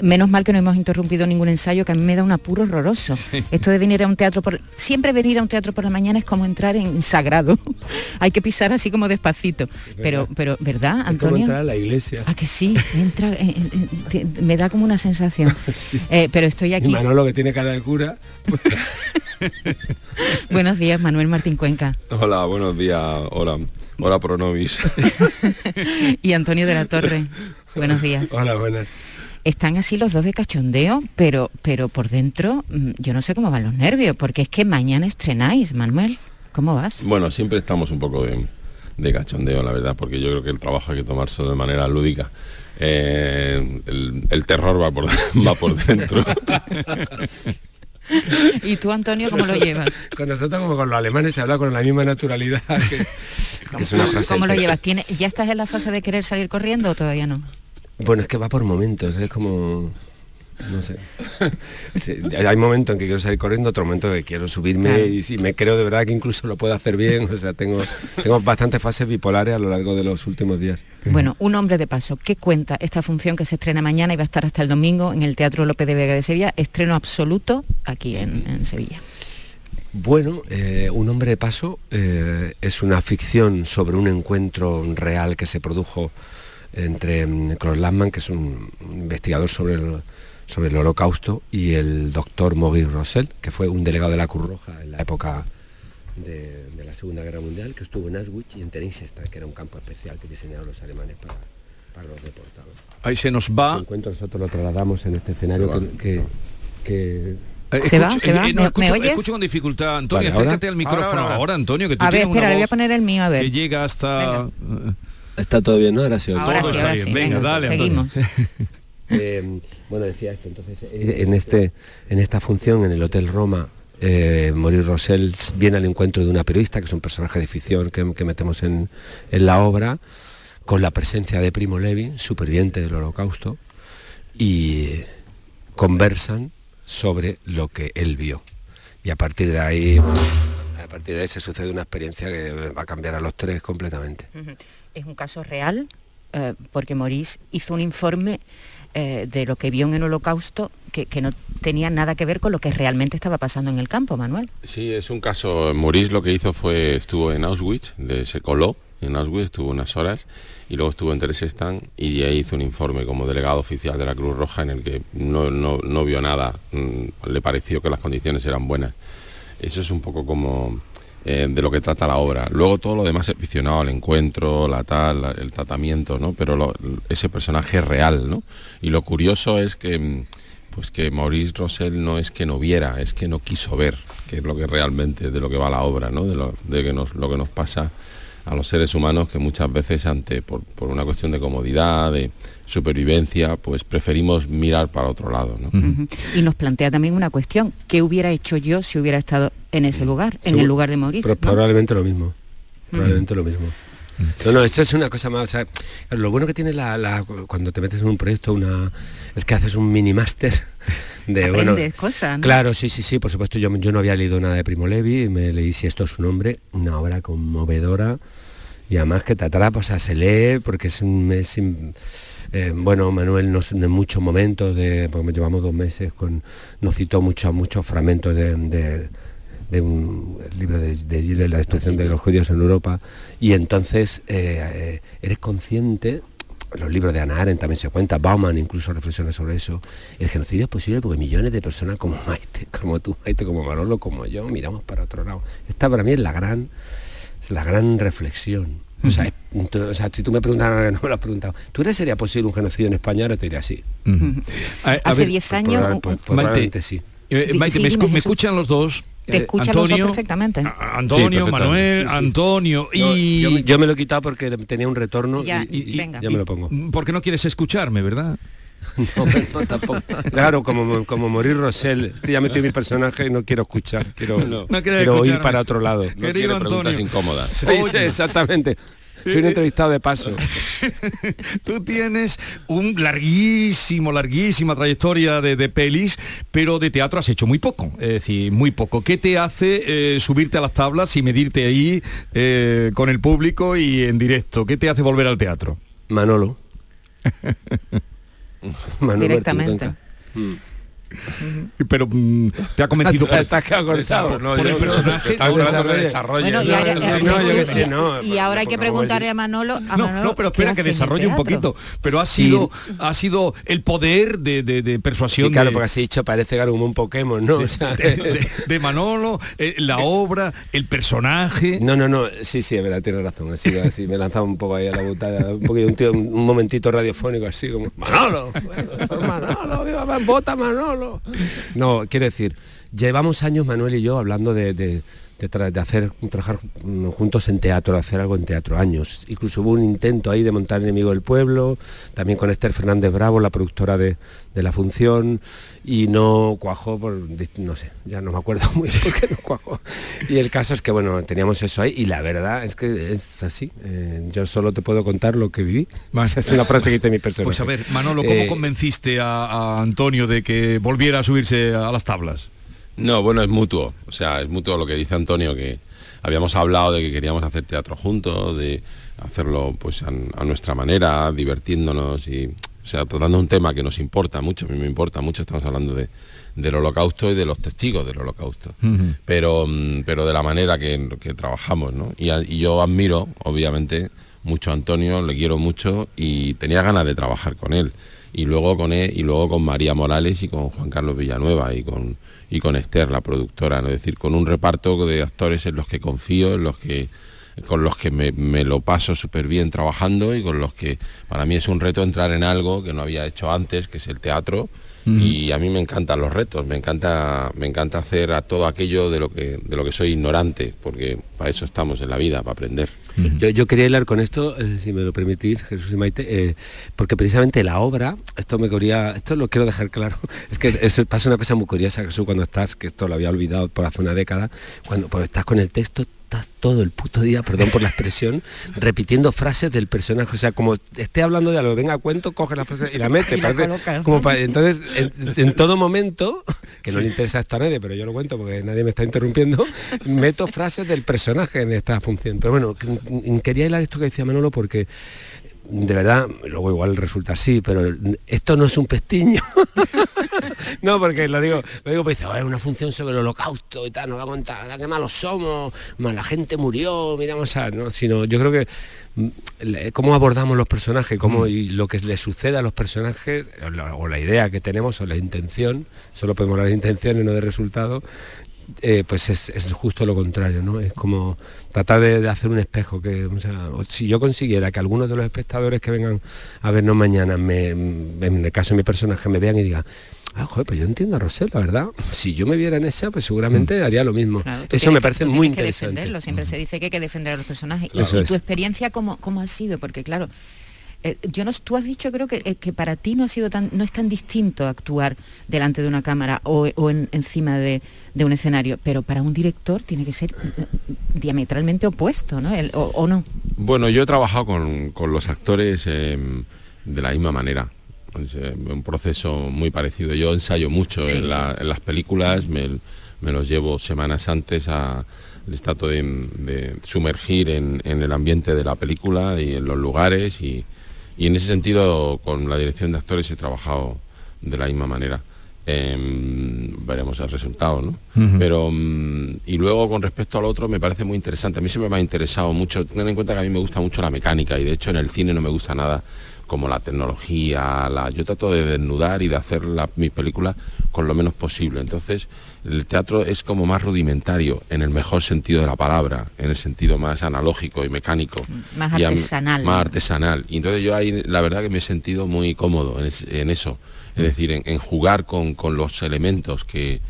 Menos mal que no hemos interrumpido ningún ensayo, que a mí me da un apuro horroroso. Esto de venir a un teatro por... Siempre venir a un teatro por la mañana es como entrar en sagrado. Hay que pisar así como despacito. Pero, pero, ¿verdad, Es como Antonio? entrar a la iglesia. Ah, que sí, entra, eh, eh, me da como una sensación. Eh, pero estoy Y aquí. Manolo que tiene cara de cura. Buenos días, Manuel Martín Cuenca. Hola, buenos días. Hola. Hola, Pronovis. y Antonio de la Torre. Buenos días. Hola, buenas. Están así los dos de cachondeo, pero, pero por dentro mm, yo no sé cómo van los nervios, porque es que mañana estrenáis, Manuel. ¿Cómo vas? Bueno, siempre estamos un poco de, de cachondeo, la verdad, porque yo creo que el trabajo hay que tomarse de manera lúdica. Eh, el, el terror va por, va por dentro. ¿Y tú, Antonio, cómo lo llevas? Con nosotros como con los alemanes se habla con la misma naturalidad que, que es una frase. ¿Cómo lo llevas? ¿Tiene, ¿Ya estás en la fase de querer salir corriendo o todavía no? Bueno, es que va por momentos, es como... No sé. Sí, hay momentos en que quiero salir corriendo, otro momento en que quiero subirme Claro. y me creo de verdad que incluso lo puedo hacer bien. O sea, tengo, tengo bastantes fases bipolares a lo largo de los últimos días. Bueno, un hombre de paso. ¿Qué cuenta esta función que se estrena mañana y va a estar hasta el domingo en el Teatro López de Vega de Sevilla? Estreno absoluto aquí en, en Sevilla. Bueno, eh, Un hombre de paso eh, es una ficción sobre un encuentro real que se produjo entre mm, Klaus Landman, que es un investigador sobre el, sobre el holocausto, y el doctor Maurice Rossel, que fue un delegado de la Cruz Roja en la época de, de la Segunda Guerra Mundial, que estuvo en Auschwitz y en Theresienstadt, que era un campo especial que diseñaron los alemanes para, para los deportados. Ahí se nos va. El encuentro nosotros lo trasladamos en este escenario va. que... que- que- Eh, ¿Se va? escucho- ¿Se va? eh, no, ¿Me- escucho, me oyes? escucho con dificultad. Antonio, Vale, ¿ahora? acércate al micrófono Ahora, ahora, ahora. Antonio, que tú A ver, tienes una espera, le voy a poner el mío, a ver. que llega hasta... Está todo bien, ¿no? Ahora sí. Ahora sí, ahora. Venga, venga, dale, seguimos. Eh, bueno, decía esto, entonces eh, en, este, en esta función, en el Hotel Roma, eh, Maurice Rossell viene al encuentro de una periodista, que es un personaje de ficción que, que metemos en, en la obra, con la presencia de Primo Levi, superviviente del holocausto, y conversan sobre lo que él vio. Y a partir de ahí, a partir de ahí se sucede una experiencia que va a cambiar a los tres completamente. Es un caso real, eh, porque Maurice hizo un informe eh, de lo que vio en el holocausto que, que no tenía nada que ver con lo que realmente estaba pasando en el campo, Manuel. Sí, es un caso. Maurice lo que hizo fue, estuvo en Auschwitz, se coló en Auschwitz, estuvo unas horas y luego estuvo en Theresienstadt y de ahí hizo un informe como delegado oficial de la Cruz Roja en el que no, no- no vio nada, mm, le pareció que las condiciones eran buenas. Eso es un poco como eh, de lo que trata la obra. Luego todo lo demás es ficcionado, el encuentro, la tal, el tratamiento, ¿no? Pero ese personaje es real, ¿no? Y lo curioso es que mm, pues que Maurice Rossell no es que no viera, es que no quiso ver, que es lo que realmente de lo que va la obra, ¿no? De lo, de que nos, lo que nos pasa a los seres humanos que muchas veces ante por, por una cuestión de comodidad, de supervivencia, pues preferimos mirar para otro lado, ¿no? Y nos plantea también una cuestión, ¿qué hubiera hecho yo si hubiera estado en ese lugar, en el lugar de ¿no? Probablemente lo mismo. Probablemente lo mismo. No, no, esto es una cosa más. o sea, lo bueno que tiene la, la- cuando te metes en un proyecto, una es que haces un mini máster de bueno. Cosas, ¿no? Claro, sí, sí, sí, por supuesto. Yo, yo no había leído nada de Primo Levi, me leí si esto es su nombre, una obra conmovedora y además que te atrapa, o sea, se lee porque es un es in- eh, bueno, Manuel nos, en muchos momentos, de, porque llevamos dos meses, con, nos citó muchos muchos fragmentos de, de- de un libro de, de Gilles, La destrucción de los judíos en Europa, y entonces eh, eh, eres consciente, los libros de Ana Arendt también se cuenta, Bauman incluso reflexiona sobre eso, el genocidio es posible porque millones de personas como Maite, como tú, Maite, como Manolo, como yo, miramos para otro lado. Esta para mí es la gran, es la gran reflexión. O sea, es- ento- o sea, si tú me preguntas, ahora no me lo has preguntado, ¿tú crees sería posible un genocidio en España? Ahora te diría sí. A- a Hace ver, 10 Pues años... pues- pues sí. Eh, Di- Maite, sí, me, escuchan los dos. Te Eh, escuchan los dos Antonio, perfectamente. Antonio, Sí, Manuel, perfectamente. Sí, sí. Antonio No, y... yo, me, yo me lo he quitado porque tenía un retorno Ya, y, y- y venga. ya me lo pongo. Porque no quieres escucharme, ¿verdad? No, no, tampoco. Claro, como, como morir Rosell, Estoy ya metí mi personaje y no quiero escuchar, quiero, No. No quiero oír escucharme. para otro lado. No Querido quiere preguntas Antonio. incómodas. Oye. exactamente. Soy un entrevistado de paso. Tú tienes un larguísimo, larguísima trayectoria de, de pelis, pero de teatro has hecho muy poco, es decir, muy poco. ¿Qué te hace eh, subirte a las tablas y medirte ahí eh, con el público y en directo? ¿Qué te hace volver al teatro? Manolo. Manuel Directamente. Pero mm, te ha convencido por, Te has quedado cortado. por- No, por yo el personaje. Y ahora, hay que preguntarle a Manolo, a No, Manolo no, pero ¿qué espera que desarrolle un poquito. Pero ha Sí. sido, ha sido el poder de, de- de persuasión Sí, claro, de, porque así dicho parece como un Pokémon, ¿no? O sea, de- de- de Manolo, eh, la obra, el personaje. No, no, no, sí, sí, es verdad, tiene razón. Así, así me lanzaba un poco ahí a la butada, un poquito, un, tío- un momentito radiofónico así como Manolo, bueno, Manolo, viva Man- vota No, quiero decir, llevamos años Manuel y yo hablando de- de tra- de hacer trabajar juntos en teatro, de hacer algo en teatro, años. Incluso hubo un intento ahí de montar Enemigo del Pueblo, también con Esther Fernández Bravo, la productora de, de la función, y no cuajó por, no sé, ya no me acuerdo muy bien por qué no cuajó. Y el caso es que, bueno, teníamos eso ahí, y la verdad es que es así. eh, yo solo te puedo contar lo que viví. Vale. es una frase que dice mi personaje. Pues a ver, Manolo, ¿cómo Eh, convenciste a, a Antonio de que volviera a subirse a las tablas? No, bueno, es mutuo. O sea, es mutuo lo que dice Antonio, que habíamos hablado de que queríamos hacer teatro juntos, de hacerlo pues a, a nuestra manera, divirtiéndonos y, o sea, tratando un tema que nos importa mucho, a mí me importa mucho, estamos hablando de, del holocausto y de los testigos del holocausto. pero, mm, pero de la manera que, que trabajamos, ¿no? Y, a- y yo admiro, obviamente, mucho a Antonio, le quiero mucho y tenía ganas de trabajar con él. Y luego con él, y luego con María Morales y con Juan Carlos Villanueva y con, y con Esther, la productora, ¿no? es decir, con un reparto de actores en los que confío, en los que con los que me, me lo paso súper bien trabajando y con los que para mí es un reto entrar en algo que no había hecho antes, que es el teatro, y a mí me encantan los retos, me encanta, me encanta hacer a todo aquello de lo que, de lo que soy ignorante, porque para eso estamos en la vida, para aprender. Yo, yo quería hilar con esto, eh, si me lo permitís, Jesús y Maite, eh, porque precisamente la obra, esto me quería, esto lo quiero dejar claro, es que es- pasa una cosa muy curiosa, Jesús, cuando estás, que esto lo había olvidado por hace una década, cuando pues, estás con el texto, estás todo el puto día, perdón por la expresión, repitiendo frases del personaje, o sea, como esté hablando de algo, venga, cuento, coge la frase y la mete, Y la parece colocas, como ¿no? pa- entonces, en, en todo momento, que no le interesa esto a nadie, pero yo lo cuento porque nadie me está interrumpiendo, meto frases del personaje en esta función. Pero bueno, que- que- quería hilar esto que decía Manolo porque de verdad, luego igual resulta así, pero esto no es un pestiño. no, porque lo digo, lo digo, pues dice, "Oh, es una función sobre el holocausto y tal, nos va a contar, "Ah, qué malos somos, más la gente murió, miramos a, no, sino yo creo que mm, le- cómo abordamos los personajes, cómo y lo que les sucede a los personajes, o la, o la idea que tenemos, o la intención, solo podemos hablar de intenciones, no de resultados, eh, pues es, es justo lo contrario, ¿no? Es como tratar de, de hacer un espejo, que o sea, o si yo consiguiera que algunos de los espectadores que vengan a vernos mañana, me, en el caso de mi personaje, me vean y digan, ah, joder, pues yo entiendo a Rosel, la verdad. Si yo me viera en esa, pues seguramente haría lo mismo. Claro, Eso me parece muy tienes que interesante. defenderlo, siempre se dice que hay que defender a los personajes. Y, y tu experiencia, ¿cómo, ¿cómo ha sido? Porque claro, Eh, yo no, tú has dicho creo que, eh, que para ti no ha sido tan, no es tan distinto actuar delante de una cámara o, o en- encima de, de un escenario, pero para un director tiene que ser eh, diametralmente opuesto, ¿no? El- o, o no. Bueno, yo he trabajado con, con los actores eh, de la misma manera. Es un proceso muy parecido. Yo ensayo mucho Sí, en, la- en las películas, me, me los llevo semanas antes a les trato de, de sumergir en, en el ambiente de la película y en los lugares y, y en ese sentido con la dirección de actores he trabajado de la misma manera. Em, veremos el resultado, ¿no? Pero mm, y luego con respecto al otro me parece muy interesante. A mí siempre me ha interesado mucho. Ten en cuenta que a mí me gusta mucho la mecánica y de hecho en el cine no me gusta nada como la tecnología. La, yo trato de desnudar y de hacer la, mis películas con lo menos posible. Entonces el teatro es como más rudimentario en el mejor sentido de la palabra, en el sentido más analógico y mecánico. Más Y a mí- artesanal. Más artesanal. Y entonces yo ahí la verdad que me he sentido muy cómodo en, es- en eso. Es decir, en, en jugar con, con los elementos que,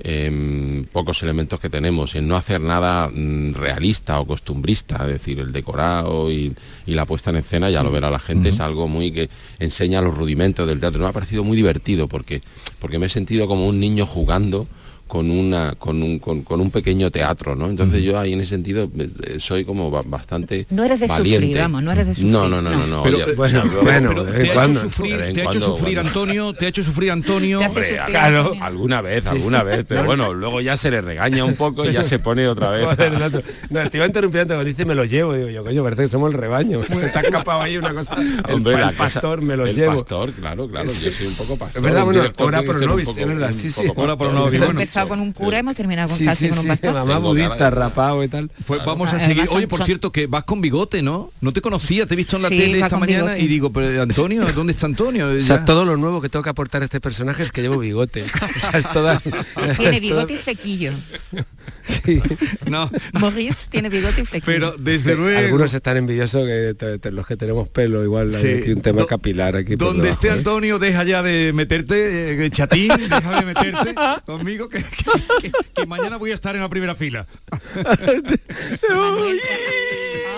em, pocos elementos que tenemos, en no hacer nada mm, realista o costumbrista, es decir, el decorado y, y la puesta en escena, ya lo verá la gente, es algo muy que enseña los rudimentos del teatro. Me ha parecido muy divertido porque, porque me he sentido como un niño jugando con una con un, con, con un pequeño teatro, ¿no? Entonces yo ahí en ese sentido eh, soy como ba- bastante No eres de sufrir, valiente. vamos, no eres de sufrir, No, no, no, no, no. Pero, eh, bueno, pero- bueno, pero te ha hecho sufrir, te ha hecho sufrir Antonio, te ha hecho sufrir Antonio. Hombre, sufrir, claro, Antonio. alguna vez, Sí, alguna sí. vez, pero bueno, luego ya se le regaña un poco y ya se pone otra vez. No, te iba interrumpiendo, cuando dice me lo llevo, digo yo, coño, parece que somos el rebaño. Se te ha escapado ahí una cosa. El, Hombre, el la cosa- pastor me lo el llevo. pastor, claro, claro, yo soy un poco pastor. Es verdad, bueno, ora pro nobis, es verdad, sí, sí. Ora pro nobis, bueno. Empezado con un cura, hemos terminado con Sí, casi sí, con un sí, pastor. mamá budista, rapado y tal. Pues vamos a Además seguir. Oye, por son- cierto, que vas con bigote, ¿no? No te conocía, te he visto en la Sí, tele esta mañana bigote. y digo, pero Antonio, ¿dónde está Antonio? O sea, todo lo nuevo que tengo que aportar a este personaje es que llevo bigote. O sea, es toda... Tiene es bigote toda- y flequillo. Sí. No, Maurice tiene bigote y flequillo. pero desde luego. Algunos están envidiosos que te- te- los que tenemos pelo, igual Sí. hay un tema Do- capilar aquí. Donde debajo, esté ¿eh? Antonio, deja ya de meterte, eh, chatín, deja de meterte conmigo, que, que- que- que mañana voy a estar en la primera fila.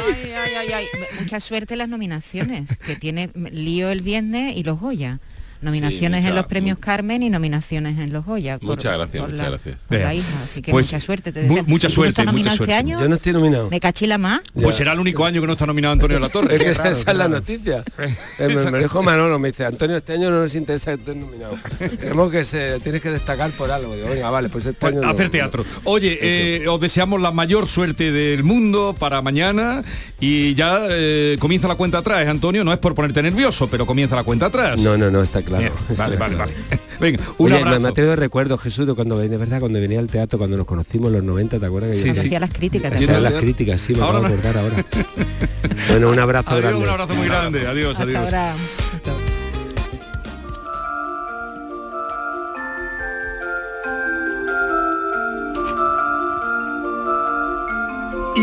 Ay, ay, ay. Mucha suerte en las nominaciones, que tiene lío el viernes y los Goya. Nominaciones mucha- en los premios Carmen y nominaciones en los Goya. por- Muchas gracias, por muchas la- gracias. por la Vea. hija, así que Pues, mucha suerte. Te deseo. mucha ¿Y tú suerte, estás mucha nominado suerte. este año? Yo no estoy nominado. ¿Me cachila más? Pues será el único año que no está nominado Antonio de la Torre. Es que esa, es la noticia. Eh, me, me dijo Manolo, me dice, Antonio, este año no nos interesa que estés nominado. Tenemos que ser, tienes que destacar por algo. Digo, venga, vale, pues este Pues año no". hacer teatro. Oye, eh, os deseamos la mayor suerte del mundo para mañana y ya eh, comienza la cuenta atrás, Antonio. No es por ponerte nervioso, pero comienza la cuenta atrás. No, no, no, está claro. Bien, Está vale, vale, claro. vale. Venga, un Oye, me- abrazo. me ha traído recuerdos, Jesús, de cuando venía, ¿verdad? Cuando venía al teatro, cuando nos conocimos en los 90, ¿te acuerdas? Que Sí, yo- sí. hacía las críticas. ¿te Hacían acuerdas? las críticas, sí, me Ahora acabo de no. acordar ahora. Bueno, un abrazo Adiós, grande. un abrazo muy grande. Adiós, Hasta adiós. ahora.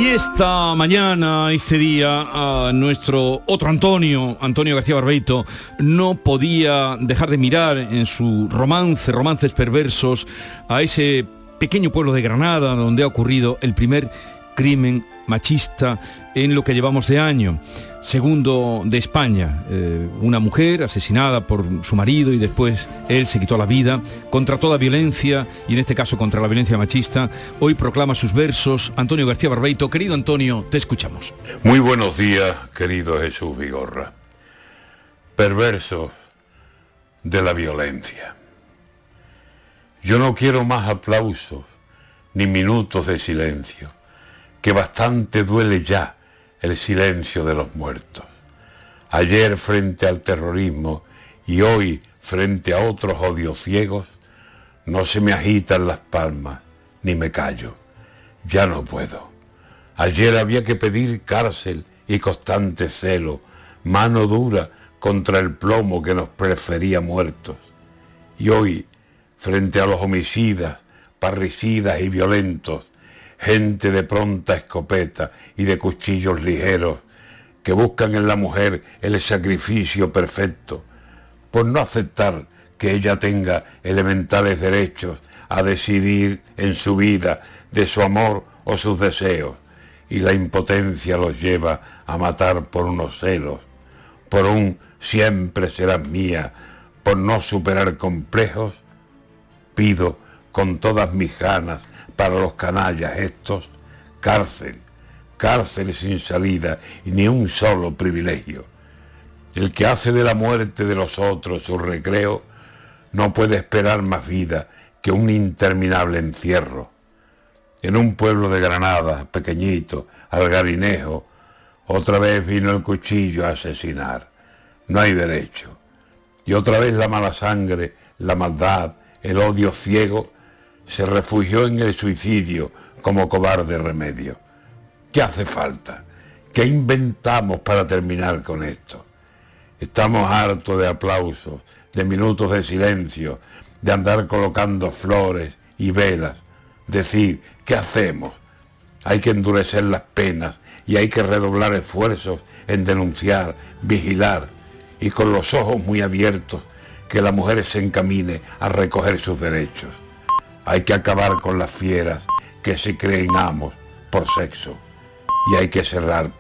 Y esta mañana, este día, a nuestro otro Antonio, Antonio García Barbeito, no podía dejar de mirar en su romance, romances perversos, a ese pequeño pueblo de Granada donde ha ocurrido el primer crimen machista en lo que llevamos de año. Segundo de España, eh, una mujer asesinada por su marido y después él se quitó la vida contra toda violencia y en este caso contra la violencia machista. Hoy proclama sus versos Antonio García Barbeito. Querido Antonio, te escuchamos. Muy buenos días, querido Jesús Vigorra. Perversos de la violencia. Yo no quiero más aplausos ni minutos de silencio, que bastante duele ya el silencio de los muertos. Ayer frente al terrorismo y hoy frente a otros odios ciegos, no se me agitan las palmas ni me callo. Ya no puedo. Ayer había que pedir cárcel y constante celo, mano dura contra el plomo que nos prefería muertos. Y hoy, frente a los homicidas, parricidas y violentos, gente de pronta escopeta y de cuchillos ligeros, que buscan en la mujer el sacrificio perfecto, por no aceptar que ella tenga elementales derechos a decidir en su vida de su amor o sus deseos, y la impotencia los lleva a matar por unos celos, por un siempre serás mía, por no superar complejos, pido con todas mis ganas para los canallas estos, cárcel, cárcel sin salida y ni un solo privilegio. El que hace de la muerte de los otros su recreo, no puede esperar más vida que un interminable encierro. En un pueblo de Granada, pequeñito, algarinejo, otra vez vino el cuchillo a asesinar. No hay derecho. Y otra vez la mala sangre, la maldad, el odio ciego, se refugió en el suicidio como cobarde remedio. ¿Qué hace falta? ¿Qué inventamos para terminar con esto? Estamos hartos de aplausos, de minutos de silencio, de andar colocando flores y velas. Decir, ¿qué hacemos? Hay que endurecer las penas y hay que redoblar esfuerzos en denunciar, vigilar y con los ojos muy abiertos que la mujer se encamine a recoger sus derechos. Hay que acabar con las fieras que se creen amos por sexo. Y hay que cerrar